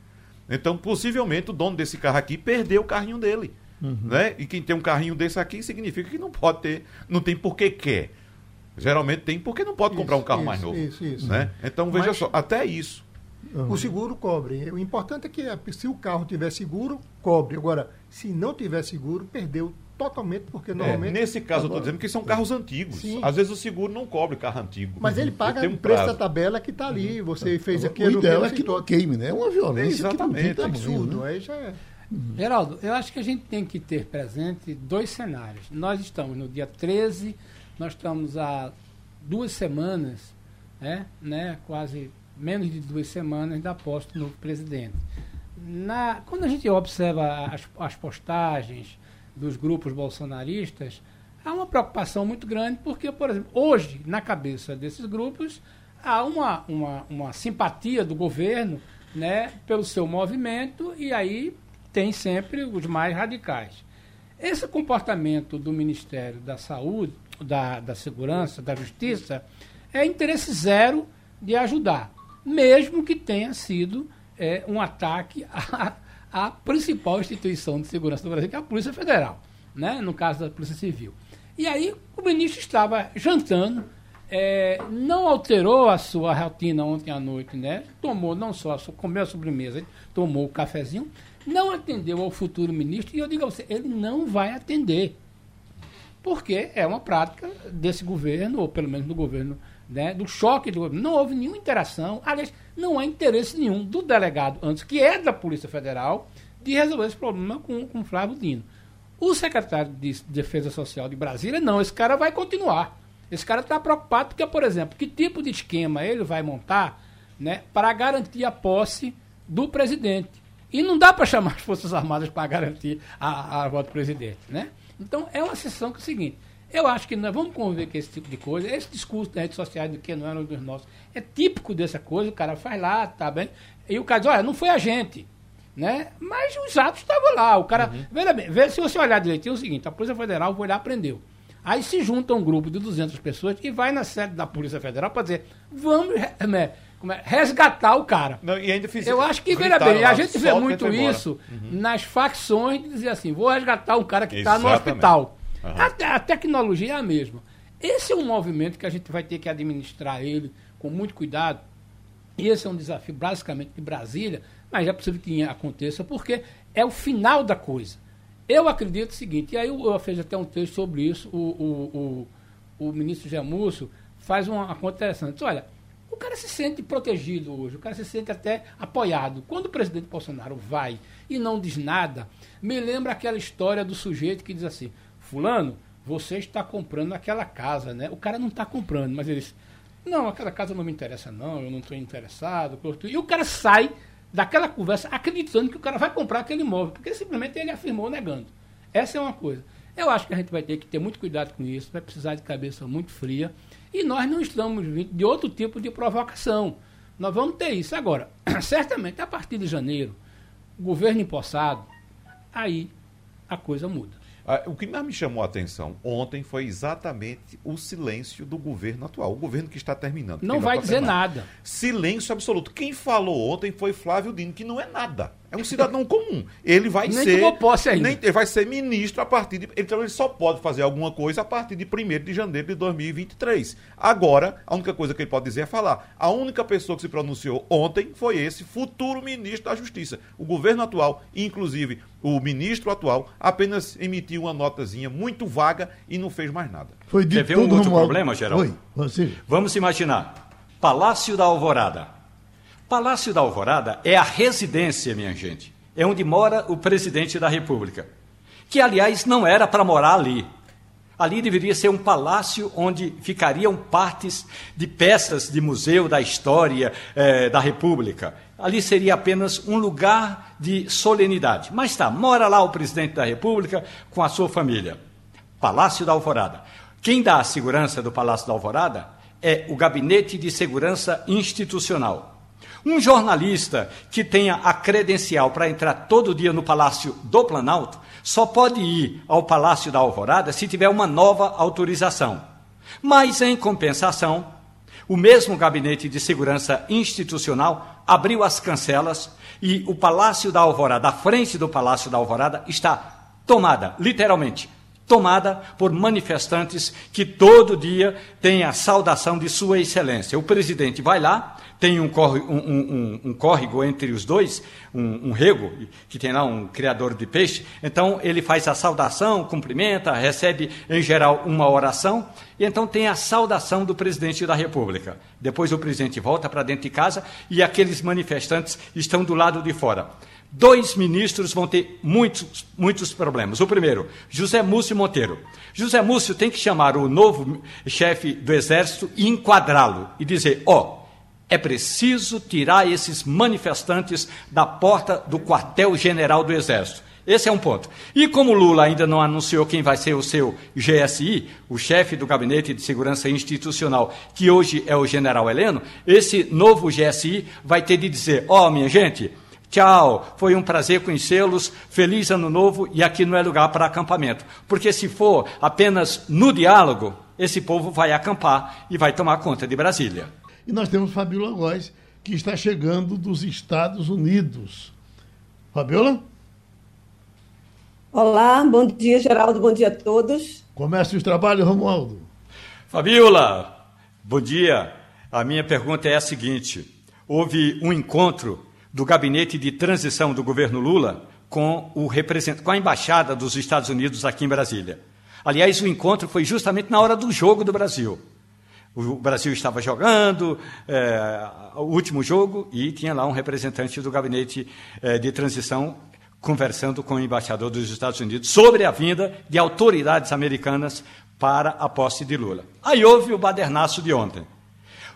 Então, possivelmente, o dono desse carro aqui perdeu o carrinho dele. Uhum. Né? E quem tem um carrinho desse aqui significa que não pode ter, não tem porque quer. Geralmente tem porque não pode isso, comprar um carro isso, mais novo. Isso, isso. Né? Então, veja Mas, só, até isso. Uhum. O seguro cobre. O importante é que se o carro tiver seguro, cobre. Agora, se não tiver seguro, perdeu totalmente, porque é, normalmente. É, nesse caso, agora, eu estou dizendo que são carros antigos. Sim. Às vezes o seguro não cobre carro antigo. Mas ele paga um o preço da tabela que está ali. Uhum. Você fez aqui. O ideal é que não queime, né? É uma violência. É exatamente. Que absurdo. Né? Aí já é. Uhum. Geraldo, eu acho que a gente tem que ter presente dois cenários. Nós estamos no dia 13, nós estamos há duas semanas, né, né, quase menos de duas semanas da posse do novo presidente. Na, quando a gente observa as, as postagens, dos grupos bolsonaristas, há uma preocupação muito grande, porque, por exemplo, hoje, na cabeça desses grupos, há uma, uma, uma simpatia do governo né, pelo seu movimento, e aí tem sempre os mais radicais. Esse comportamento do Ministério da Saúde, da, da Segurança, da Justiça, é interesse zero de ajudar, mesmo que tenha sido é, um ataque à, à principal instituição de segurança do Brasil, que é a Polícia Federal, né? no caso da Polícia Civil. E aí o ministro estava jantando, é, não alterou a sua rotina ontem à noite, né? Tomou não só a sua, comeu a sobremesa, tomou o cafezinho, não atendeu ao futuro ministro, e eu digo a você, ele não vai atender. Porque é uma prática desse governo, ou pelo menos do governo, né, do choque do governo. Não houve nenhuma interação, aliás, não há interesse nenhum do delegado antes, que é da Polícia Federal, de resolver esse problema com, com Flávio Dino. O secretário de Defesa Social de Brasília, não, esse cara vai continuar. Esse cara está preocupado porque, por exemplo, que tipo de esquema ele vai montar né, para garantir a posse do presidente. E não dá para chamar as Forças Armadas para garantir a, a voto do presidente. Né? Então, é uma sessão que é o seguinte, eu acho que nós vamos conviver com esse tipo de coisa. Esse discurso das redes sociais de que não era um dos nossos é típico dessa coisa. O cara faz lá, tá bem. E o cara diz: olha, não foi a gente. Né? Mas os atos estavam lá. O cara. Uhum. Veja bem, veja, se você olhar direitinho, é o seguinte: a Polícia Federal foi lá prendeu. Aí se junta um grupo de 200 pessoas e vai na sede da Polícia Federal para dizer: vamos né, resgatar o cara. Não, e ainda fiz Eu acho que, veja bem, a gente vê muito isso uhum. nas facções de dizer assim: vou resgatar um cara que está no hospital. Uhum. A, a, tecnologia é a mesma. Esse é um movimento que a gente vai ter que administrar ele com muito cuidado. Esse é um desafio basicamente de Brasília, mas é possível que aconteça, porque é o final da coisa. Eu acredito o seguinte, e aí eu, eu fiz até um texto sobre isso, o, o, o, o ministro Jamúcio faz uma conta interessante. Olha, o cara se sente protegido hoje, o cara se sente até apoiado. Quando o presidente Bolsonaro vai e não diz nada, me lembra aquela história do sujeito que diz assim: Fulano, você está comprando aquela casa, né? O cara não está comprando, mas ele diz: Não, aquela casa não me interessa, não, eu não estou interessado. E o cara sai daquela conversa acreditando que o cara vai comprar aquele imóvel, porque simplesmente ele afirmou negando. Essa é uma coisa. Eu acho que a gente vai ter que ter muito cuidado com isso, vai precisar de cabeça muito fria, e nós não estamos de outro tipo de provocação. Nós vamos ter isso. Agora, certamente, a partir de janeiro, governo empossado, aí a coisa muda. Ah, o que mais me chamou a atenção ontem foi exatamente o silêncio do governo atual, o governo que está terminando. Não vai dizer nada. Silêncio absoluto. Quem falou ontem foi Flávio Dino, que não é nada. É um cidadão comum. Ele vai nem ser. Tomou posse ainda. Nem, ele vai ser ministro a partir de. Então ele só pode fazer alguma coisa a partir de 1 de janeiro de 2023. Agora, a única coisa que ele pode dizer é falar. A única pessoa que se pronunciou ontem foi esse futuro ministro da Justiça. O governo atual, inclusive o ministro atual, apenas emitiu uma notazinha muito vaga e não fez mais nada. Foi de Quer ver um outro problema, Geraldo? Oi, Vamos imaginar. Palácio da Alvorada Palácio da Alvorada é a residência, minha gente. É onde mora o presidente da República. Que, aliás, não era para morar ali. Ali deveria ser um palácio onde ficariam partes de peças de museu da história eh, da República. Ali seria apenas um lugar de solenidade. Mas tá, mora lá o presidente da República com a sua família. Palácio da Alvorada. Quem dá a segurança do Palácio da Alvorada é o Gabinete de Segurança Institucional. Um jornalista que tenha a credencial para entrar todo dia no Palácio do Planalto só pode ir ao Palácio da Alvorada se tiver uma nova autorização. Mas, em compensação, o mesmo Gabinete de Segurança Institucional abriu as cancelas e o Palácio da Alvorada, a frente do Palácio da Alvorada, está tomada, literalmente, tomada por manifestantes que todo dia têm a saudação de Sua Excelência. O presidente vai lá, tem um, córrego, um, um, um córrego entre os dois, um, rego, que tem lá um criador de peixe. Então ele faz a saudação, cumprimenta, recebe em geral uma oração, e então tem a saudação do presidente da República. Depois o presidente volta para dentro de casa e aqueles manifestantes estão do lado de fora. Dois ministros vão ter muitos, muitos problemas. O primeiro, José Múcio Monteiro. José Múcio tem que chamar o novo chefe do Exército e enquadrá-lo e dizer: ó. Oh, é preciso tirar esses manifestantes da porta do quartel-general do Exército. Esse é um ponto. E como Lula ainda não anunciou quem vai ser o seu GSI, o chefe do Gabinete de Segurança Institucional, que hoje é o general Heleno, esse novo GSI vai ter de dizer: ó, oh, minha gente, Tchau, foi um prazer conhecê-los, feliz ano novo e aqui não é lugar para acampamento. Porque se for apenas no diálogo, esse povo vai acampar e vai tomar conta de Brasília. E nós temos Fabiola Góes, que está chegando dos Estados Unidos. Fabiola? Olá, bom dia, Geraldo, bom dia a todos. Comece os trabalhos, Romualdo. Fabiola, bom dia. A minha pergunta é a seguinte: houve um encontro do gabinete de transição do governo Lula com, o com a embaixada dos Estados Unidos aqui em Brasília. Aliás, o encontro foi justamente na hora do jogo do Brasil. O Brasil estava jogando é, o último jogo e tinha lá um representante do gabinete é, de transição conversando com o embaixador dos Estados Unidos sobre a vinda de autoridades americanas para a posse de Lula. Aí houve o badernaço de ontem.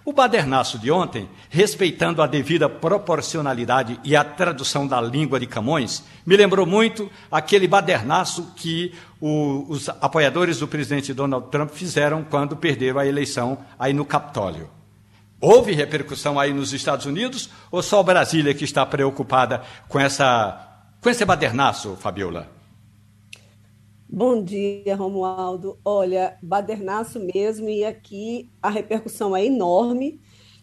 O badernaço de ontem, respeitando a devida proporcionalidade e a tradução da língua de Camões, me lembrou muito aquele badernaço que o, os apoiadores do presidente Donald Trump fizeram quando perderam a eleição aí no Capitólio. Houve repercussão aí nos Estados Unidos ou só Brasília que está preocupada com, essa, com esse badernaço, Fabiola? Bom dia, Romualdo. Olha, badernaço mesmo, e aqui a repercussão é enorme,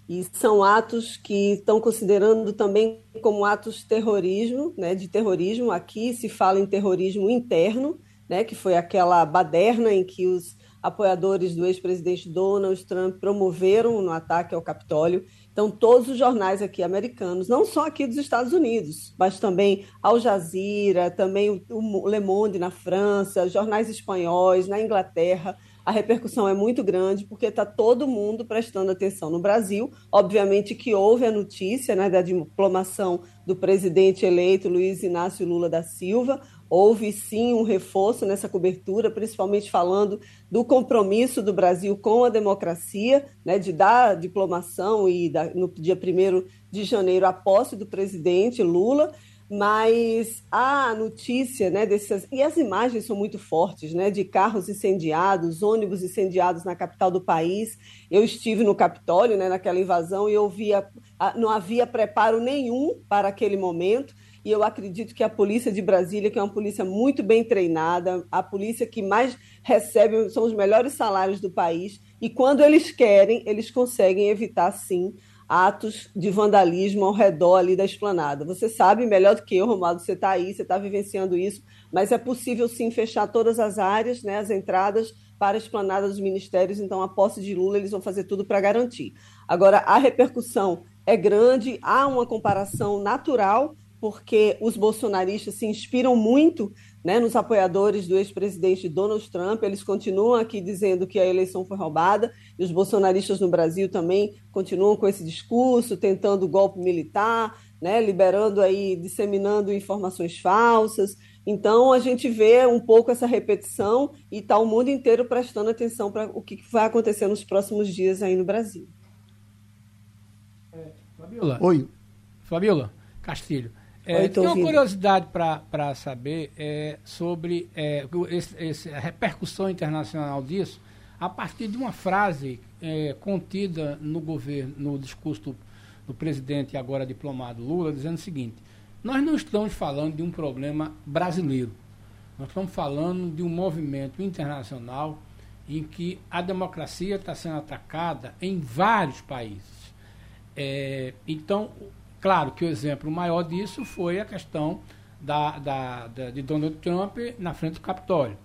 e são atos que estão considerando também como atos terrorismo, né, de terrorismo. Aqui se fala em terrorismo interno, né, que foi aquela baderna em que os apoiadores do ex-presidente Donald Trump promoveram no ataque ao Capitólio. Então, todos os jornais aqui americanos, não só aqui dos Estados Unidos, mas também Al Jazeera, também o Le Monde na França, jornais espanhóis na Inglaterra, a repercussão é muito grande porque está todo mundo prestando atenção no Brasil. Obviamente que houve a notícia né, da diplomação do presidente eleito Luiz Inácio Lula da Silva, houve sim um reforço nessa cobertura, principalmente falando do compromisso do Brasil com a democracia, né, de dar diplomação e da, no dia 1 de janeiro a posse do presidente Lula, mas a notícia né, dessas. E as imagens são muito fortes, né? De carros incendiados, ônibus incendiados na capital do país. Eu estive no Capitólio, né, naquela invasão, e eu via. Não havia preparo nenhum para aquele momento e eu acredito que a polícia de Brasília, que é uma polícia muito bem treinada, a polícia que mais recebe são os melhores salários do país, e quando eles querem, eles conseguem evitar sim atos de vandalismo ao redor ali da esplanada. Você sabe melhor do que eu, Romualdo, você está aí, você está vivenciando isso, mas é possível sim fechar todas as áreas, né, as entradas para a esplanada dos ministérios, então a posse de Lula eles vão fazer tudo para garantir. Agora, a repercussão é grande, há uma comparação natural porque os bolsonaristas se inspiram muito né, nos apoiadores do ex-presidente Donald Trump. Eles continuam aqui dizendo que a eleição foi roubada, e os bolsonaristas no Brasil também continuam com esse discurso, tentando golpe militar, né, liberando aí, disseminando informações falsas. Então a gente vê um pouco essa repetição e está o mundo inteiro prestando atenção para o que vai acontecer nos próximos dias aí no Brasil. É, Fabiola. Oi. Fabiola Castilho. É, tem uma curiosidade para saber é, sobre é, esse, esse, a repercussão internacional disso, a partir de uma frase é, contida no governo, no discurso do, do presidente agora diplomado Lula, dizendo o seguinte: nós não estamos falando de um problema brasileiro, nós estamos falando de um movimento internacional em que a democracia está sendo atacada em vários países. É, então, Claro que o exemplo maior disso foi a questão da, da, da de Donald Trump na frente do Capitólio.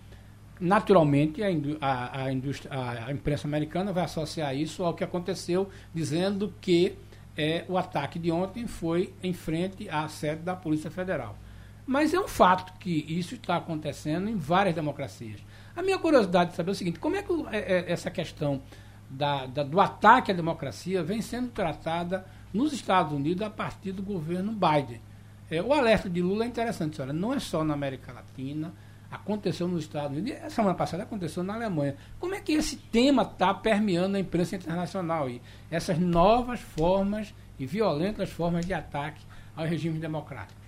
Naturalmente, a, a, a, imprensa americana vai associar isso ao que aconteceu, dizendo que é, o ataque de ontem foi em frente à sede da Polícia Federal. Mas é um fato que isso está acontecendo em várias democracias. A minha curiosidade é saber o seguinte: como é que é, é, essa questão da, da, do ataque à democracia vem sendo tratada nos Estados Unidos a partir do governo Biden. É, o alerta de Lula é interessante, olha, não é só na América Latina, aconteceu nos Estados Unidos, a semana passada aconteceu na Alemanha. Como é que esse tema está permeando a imprensa internacional e essas novas formas e violentas formas de ataque ao regime democrático?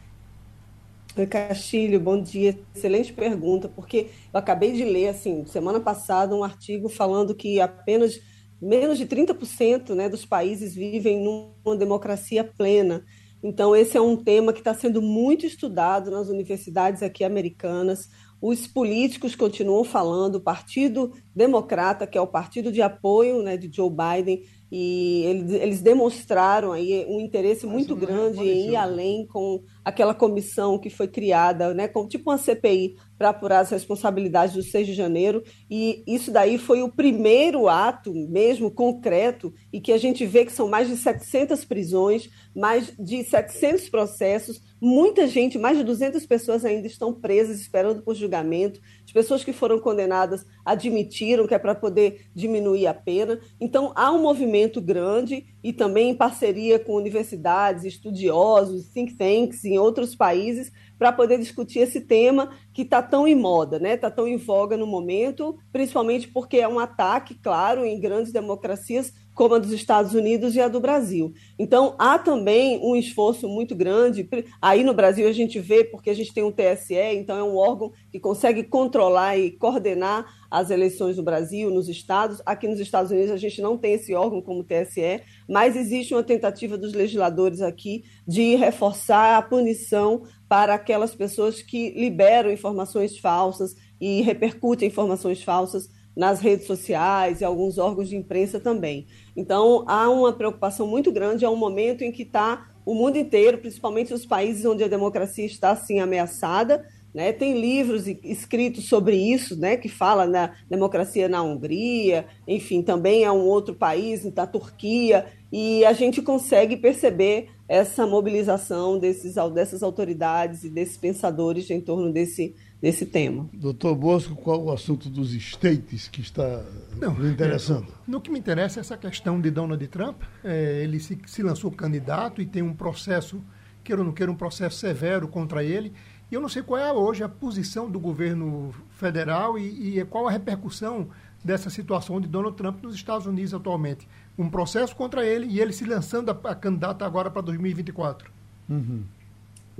Castilho, bom dia. Excelente pergunta, porque eu acabei de ler, assim, semana passada, um artigo falando que apenas menos de 30% né, dos países vivem numa democracia plena. Então, esse é um tema que está sendo muito estudado nas universidades aqui americanas. Os políticos continuam falando, o Partido Democrata, que é o partido de apoio né, de Joe Biden, e eles, demonstraram aí um interesse muito grande em ir além com aquela comissão que foi criada, né, como tipo uma CPI para apurar as responsabilidades do 6 de janeiro, e isso daí foi o primeiro ato mesmo concreto e que a gente vê que são mais de 700 prisões, mais de 700 processos, muita gente, mais de 200 pessoas ainda estão presas esperando por julgamento, as pessoas que foram condenadas admitiram que é para poder diminuir a pena. Então, há um movimento grande e também em parceria com universidades, estudiosos, think tanks em outros países para poder discutir esse tema que está tão em moda, né? Está tão em voga no momento, principalmente porque é um ataque, claro, em grandes democracias como a dos Estados Unidos e a do Brasil. Então, há também um esforço muito grande. Aí no Brasil a gente vê, porque a gente tem um TSE, então é um órgão que consegue controlar e coordenar as eleições no Brasil, nos estados. Aqui nos Estados Unidos a gente não tem esse órgão como TSE, mas existe uma tentativa dos legisladores aqui de reforçar a punição para aquelas pessoas que liberam informações falsas e repercutem informações falsas nas redes sociais e alguns órgãos de imprensa também. Então, há uma preocupação muito grande, é um momento em que está o mundo inteiro, principalmente os países onde a democracia está assim ameaçada, né? Tem livros escritos sobre isso, né? que fala na democracia na Hungria, enfim, também é um outro país, na Turquia, e a gente consegue perceber essa mobilização desses, dessas autoridades e desses pensadores em torno desse, desse tema. Doutor Bosco, qual o assunto dos states que está Não, interessando? É, no que me interessa é essa questão de Donald Trump. É, ele se, se lançou candidato e tem um processo, queira ou não queira, um processo severo contra ele. E eu não sei qual é hoje a posição do governo federal e, e qual a repercussão dessa situação de Donald Trump nos Estados Unidos atualmente. Um processo contra ele e ele se lançando a, a candidato agora para 2024. Uhum.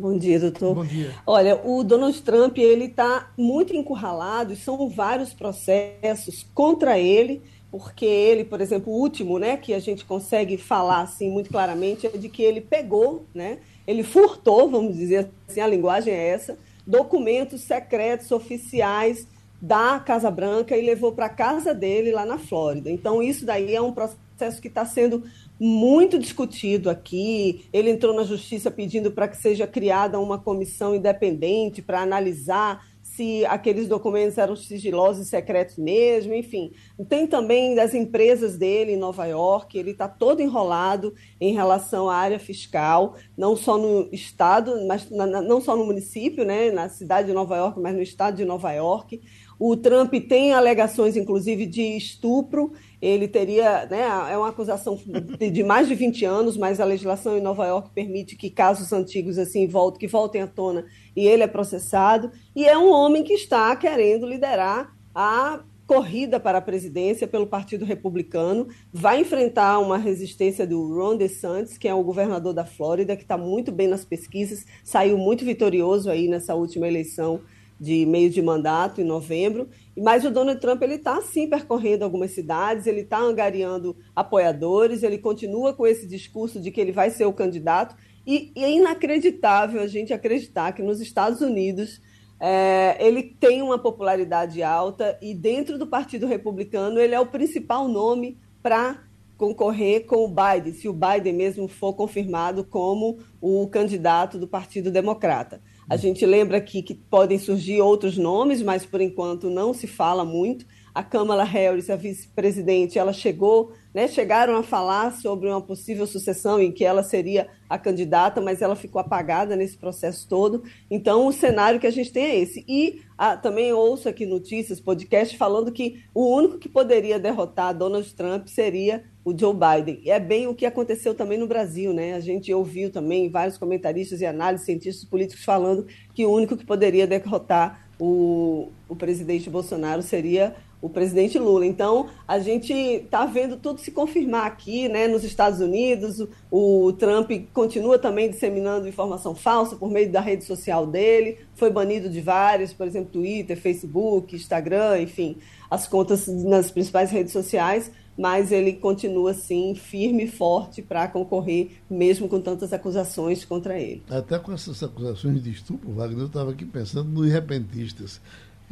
Bom dia, doutor. Bom dia. Olha, o Donald Trump ele está muito encurralado e são vários processos contra ele, porque ele, por exemplo, o último, né, que a gente consegue falar assim muito claramente é de que ele pegou, né, ele furtou, vamos dizer assim, a linguagem é essa, documentos secretos oficiais da Casa Branca e levou para a casa dele lá na Flórida. Então, isso daí é um processo que está sendo muito discutido aqui. Ele entrou na justiça pedindo para que seja criada uma comissão independente para analisar se aqueles documentos eram sigilosos e secretos mesmo, enfim. Tem também das empresas dele em Nova York, ele está todo enrolado em relação à área fiscal, não só no estado, mas na, não só no município, né, na cidade de Nova York, mas no estado de Nova York. O Trump tem alegações, inclusive, de estupro. Ele teria, né, é uma acusação de mais de 20 anos, mas a legislação em Nova York permite que casos antigos assim voltem, que voltem à tona e ele é processado. E é um homem que está querendo liderar a corrida para a presidência pelo Partido Republicano, vai enfrentar uma resistência do Ron DeSantis, que é o governador da Flórida, que está muito bem nas pesquisas, saiu muito vitorioso aí nessa última eleição de meio de mandato, em novembro. Mas o Donald Trump ele está sim percorrendo algumas cidades, ele está angariando apoiadores, ele continua com esse discurso de que ele vai ser o candidato. E, e é inacreditável a gente acreditar que nos Estados Unidos é, ele tem uma popularidade alta e dentro do Partido Republicano ele é o principal nome para concorrer com o Biden, se o Biden mesmo for confirmado como o candidato do Partido Democrata. A gente lembra aqui que podem surgir outros nomes, mas por enquanto não se fala muito. A Kamala Harris, a vice-presidente, ela chegou, né, chegaram a falar sobre uma possível sucessão em que ela seria a candidata, mas ela ficou apagada nesse processo todo. Então, o cenário que a gente tem é esse. E ah, também ouço aqui notícias, podcast, falando que o único que poderia derrotar Donald Trump seria o Joe Biden. E é bem o que aconteceu também no Brasil, né? A gente ouviu também vários comentaristas e análises, cientistas políticos falando que o único que poderia derrotar o, o presidente Bolsonaro seria o presidente Lula. Então, a gente está vendo tudo se confirmar aqui, né? Nos Estados Unidos, o, Trump continua também disseminando informação falsa por meio da rede social dele, foi banido de várias, por exemplo, Twitter, Facebook, Instagram, enfim, as contas nas principais redes sociais mas ele continua assim firme e forte para concorrer, mesmo com tantas acusações contra ele. Até com essas acusações de estupro, Wagner, eu estava aqui pensando nos repentistas.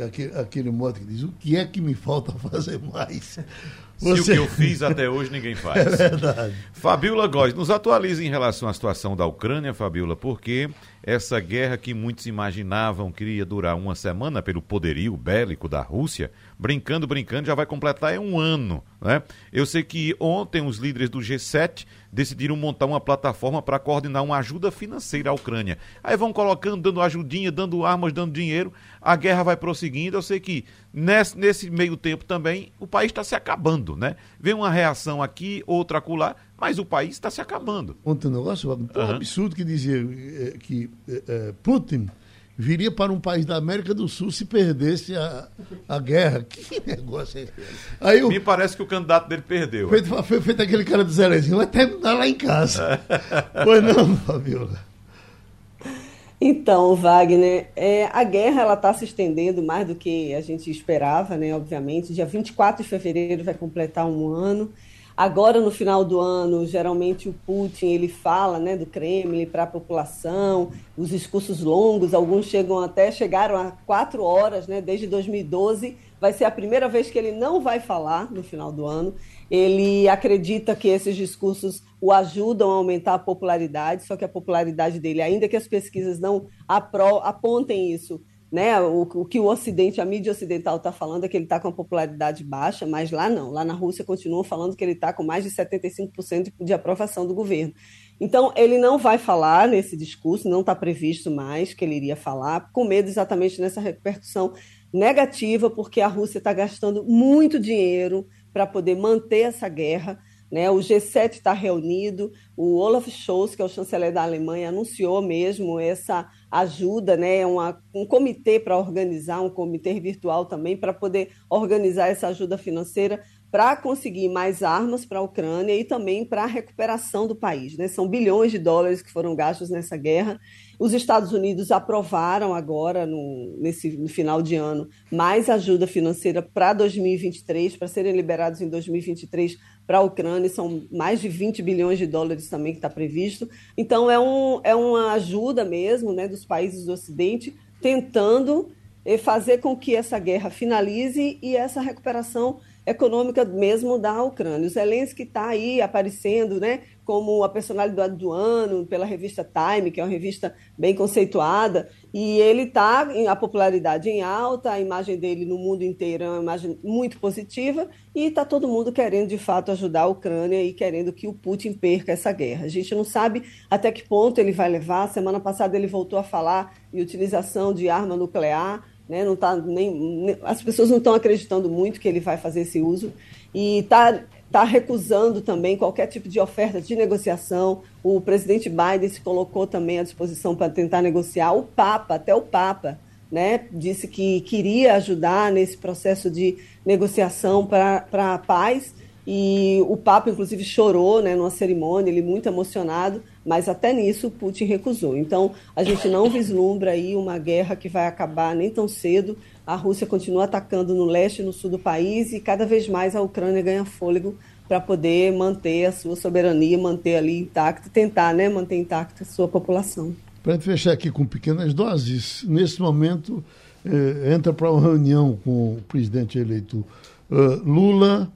Aquele, aquele mote que diz: o que é que me falta fazer mais? Você... Se o que eu fiz até hoje ninguém faz. É verdade. Fabiola Góes, nos atualize em relação à situação da Ucrânia, Fabiola, porque essa guerra que muitos imaginavam que iria durar uma semana pelo poderio bélico da Rússia, brincando, brincando, já vai completar um ano. Né? Eu sei que ontem os líderes do G7 decidiram montar uma plataforma para coordenar uma ajuda financeira à Ucrânia. Aí vão colocando, dando ajudinha, dando armas, dando dinheiro, a guerra vai prosseguindo. Eu sei que nesse, nesse meio tempo também o país está se acabando, né? Vem uma reação aqui, outra acolá, mas o país está se acabando. Ontem um negócio um uhum. absurdo que dizia eh, que é, Putin viria para um país da América do Sul se perdesse a, a guerra. Que negócio é esse? Aí Me parece que o candidato dele perdeu. Foi, foi feito aquele cara do Zerezinho, vai terminar lá em casa. pois não, Fabiola. Então, Wagner, é, a guerra ela está se estendendo mais do que a gente esperava, né? Obviamente, dia 24 de fevereiro vai completar um ano. Agora, no final do ano, geralmente o Putin ele fala né, do Kremlin para a população, os discursos longos, alguns chegam até, chegaram a quatro horas, né, desde 2012. Vai ser a primeira vez que ele não vai falar no final do ano. Ele acredita que esses discursos o ajudam a aumentar a popularidade, só que a popularidade dele, ainda que as pesquisas não apontem isso, né? O, o, que o Ocidente, a mídia ocidental está falando é que ele está com a popularidade baixa, mas lá não. Lá na Rússia continuam falando que ele está com mais de 75% de aprovação do governo. Então, ele não vai falar nesse discurso, não está previsto mais que ele iria falar, com medo exatamente nessa repercussão negativa, porque a Rússia está gastando muito dinheiro para poder manter essa guerra. Né? O G7 está reunido, o Olaf Scholz, que é o chanceler da Alemanha, anunciou mesmo essa ajuda, né? Uma, um comitê para organizar, um comitê virtual também, para poder organizar essa ajuda financeira para conseguir mais armas para a Ucrânia e também para a recuperação do país. Né? São bilhões de dólares que foram gastos nessa guerra. Os Estados Unidos aprovaram agora, no, nesse, no final de ano, mais ajuda financeira para 2023, para serem liberados em 2023 para a Ucrânia, são mais de 20 bilhões de dólares também que está previsto. Então, é, um, é uma ajuda mesmo né, dos países do Ocidente tentando eh, fazer com que essa guerra finalize e essa recuperação econômica mesmo da Ucrânia. O Zelensky está aí aparecendo né, como a personalidade do ano pela revista Time, que é uma revista bem conceituada, e ele está a popularidade em alta, a imagem dele no mundo inteiro é uma imagem muito positiva, e está todo mundo querendo de fato ajudar a Ucrânia e querendo que o Putin perca essa guerra. A gente não sabe até que ponto ele vai levar. Semana passada ele voltou a falar em utilização de arma nuclear né? Não tá nem, as pessoas não estão acreditando muito que ele vai fazer esse uso e está tá recusando também qualquer tipo de oferta de negociação. O presidente Biden se colocou também à disposição para tentar negociar. O Papa, até o Papa, né, disse que queria ajudar nesse processo de negociação para a paz. E o Papa, inclusive, chorou né, numa cerimônia, ele muito emocionado, mas até nisso Putin recusou. Então, a gente não vislumbra aí uma guerra que vai acabar nem tão cedo. A Rússia continua atacando no leste e no sul do país e cada vez mais a Ucrânia ganha fôlego para poder manter a sua soberania, manter ali intacta, tentar né, manter intacta a sua população. Para fechar aqui com pequenas doses, nesse momento eh, entra para uma reunião com o presidente eleito uh, Lula,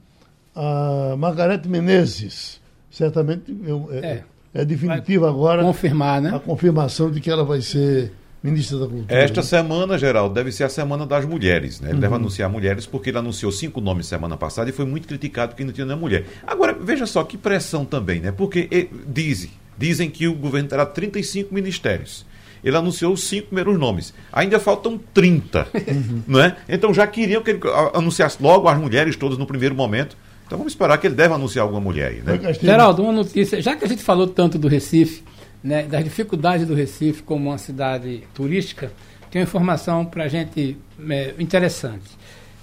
a Margarete Menezes, certamente é, é, é definitiva agora confirmar, né? a confirmação de que ela vai ser ministra da Cultura. Esta né? semana, Geraldo, deve ser a semana das mulheres. Né? Ele uhum. deve anunciar mulheres, porque ele anunciou cinco nomes semana passada e foi muito criticado porque não tinha nenhuma mulher. Agora, veja só que pressão também, né? Porque dizem, dizem que o governo terá 35 ministérios. Ele anunciou os cinco primeiros nomes. Ainda faltam 30. Uhum. Não é? Então já queriam que ele anunciasse logo as mulheres todas no primeiro momento. Então vamos esperar que ele deve anunciar alguma mulher aí, né? Geraldo, uma notícia, já que a gente falou tanto do Recife, né, das dificuldades do Recife como uma cidade turística, tem uma informação para a gente é, interessante.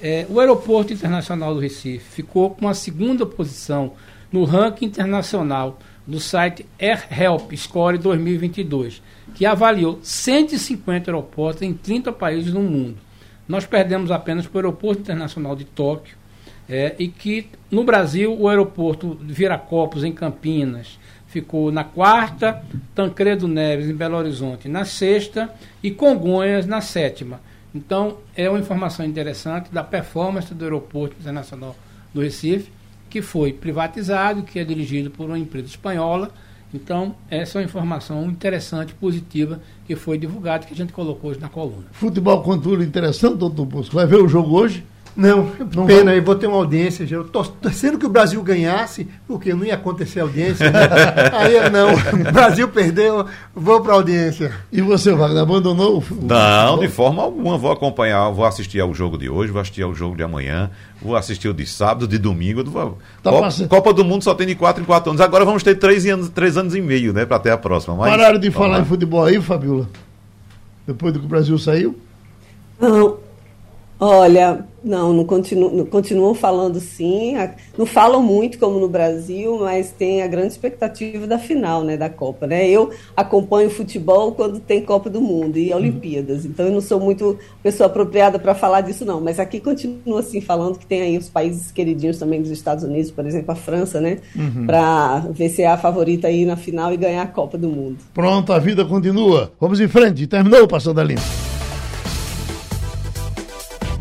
É, o Aeroporto Internacional do Recife ficou com a segunda posição no ranking internacional do site AirHelp Score 2022, que avaliou 150 aeroportos em 30 países no mundo. Nós perdemos apenas para o Aeroporto Internacional de Tóquio, É, e que no Brasil o aeroporto Viracopos, em Campinas, ficou na quarta, Tancredo Neves, em Belo Horizonte, na sexta e Congonhas, na sétima. Então, é uma informação interessante da performance do Aeroporto Internacional do Recife, que foi privatizado, que é dirigido por uma empresa espanhola. Então, essa é uma informação interessante, positiva, que foi divulgada, que a gente colocou hoje na coluna. Futebol cultura interessante, doutor Busco. Vai ver o jogo hoje? Não, não pena, eu vou ter uma audiência. Eu tô torcendo que o Brasil ganhasse, porque não ia acontecer audiência. Né? Aí não, o Brasil perdeu, vou para audiência. E você, Wagner, abandonou o Não, de forma alguma. Vou acompanhar, vou assistir ao jogo de hoje, vou assistir ao jogo de amanhã, vou assistir o de sábado, de domingo. Vou... Tá Copa, Copa, do Mundo só tem de 4 em 4 anos. Agora vamos ter 3 anos, 3 anos e meio, né, para ter a próxima. Mas, Pararam de falar lá. em futebol aí, Fabiola? Depois do que o Brasil saiu? Não. Olha, não, não, continuam, não continuam falando sim, não falam muito como no Brasil, mas tem a grande expectativa da final, né, da Copa, né? Eu acompanho futebol quando tem Copa do Mundo e Olimpíadas, então eu não sou muito pessoa apropriada para falar disso não, mas aqui continua assim falando que tem aí os países queridinhos também dos Estados Unidos, por exemplo, a França, né, uhum. para ver se é a favorita aí na final e ganhar a Copa do Mundo. Pronto, a vida continua. Vamos em frente. Terminou o Passando a Limpo.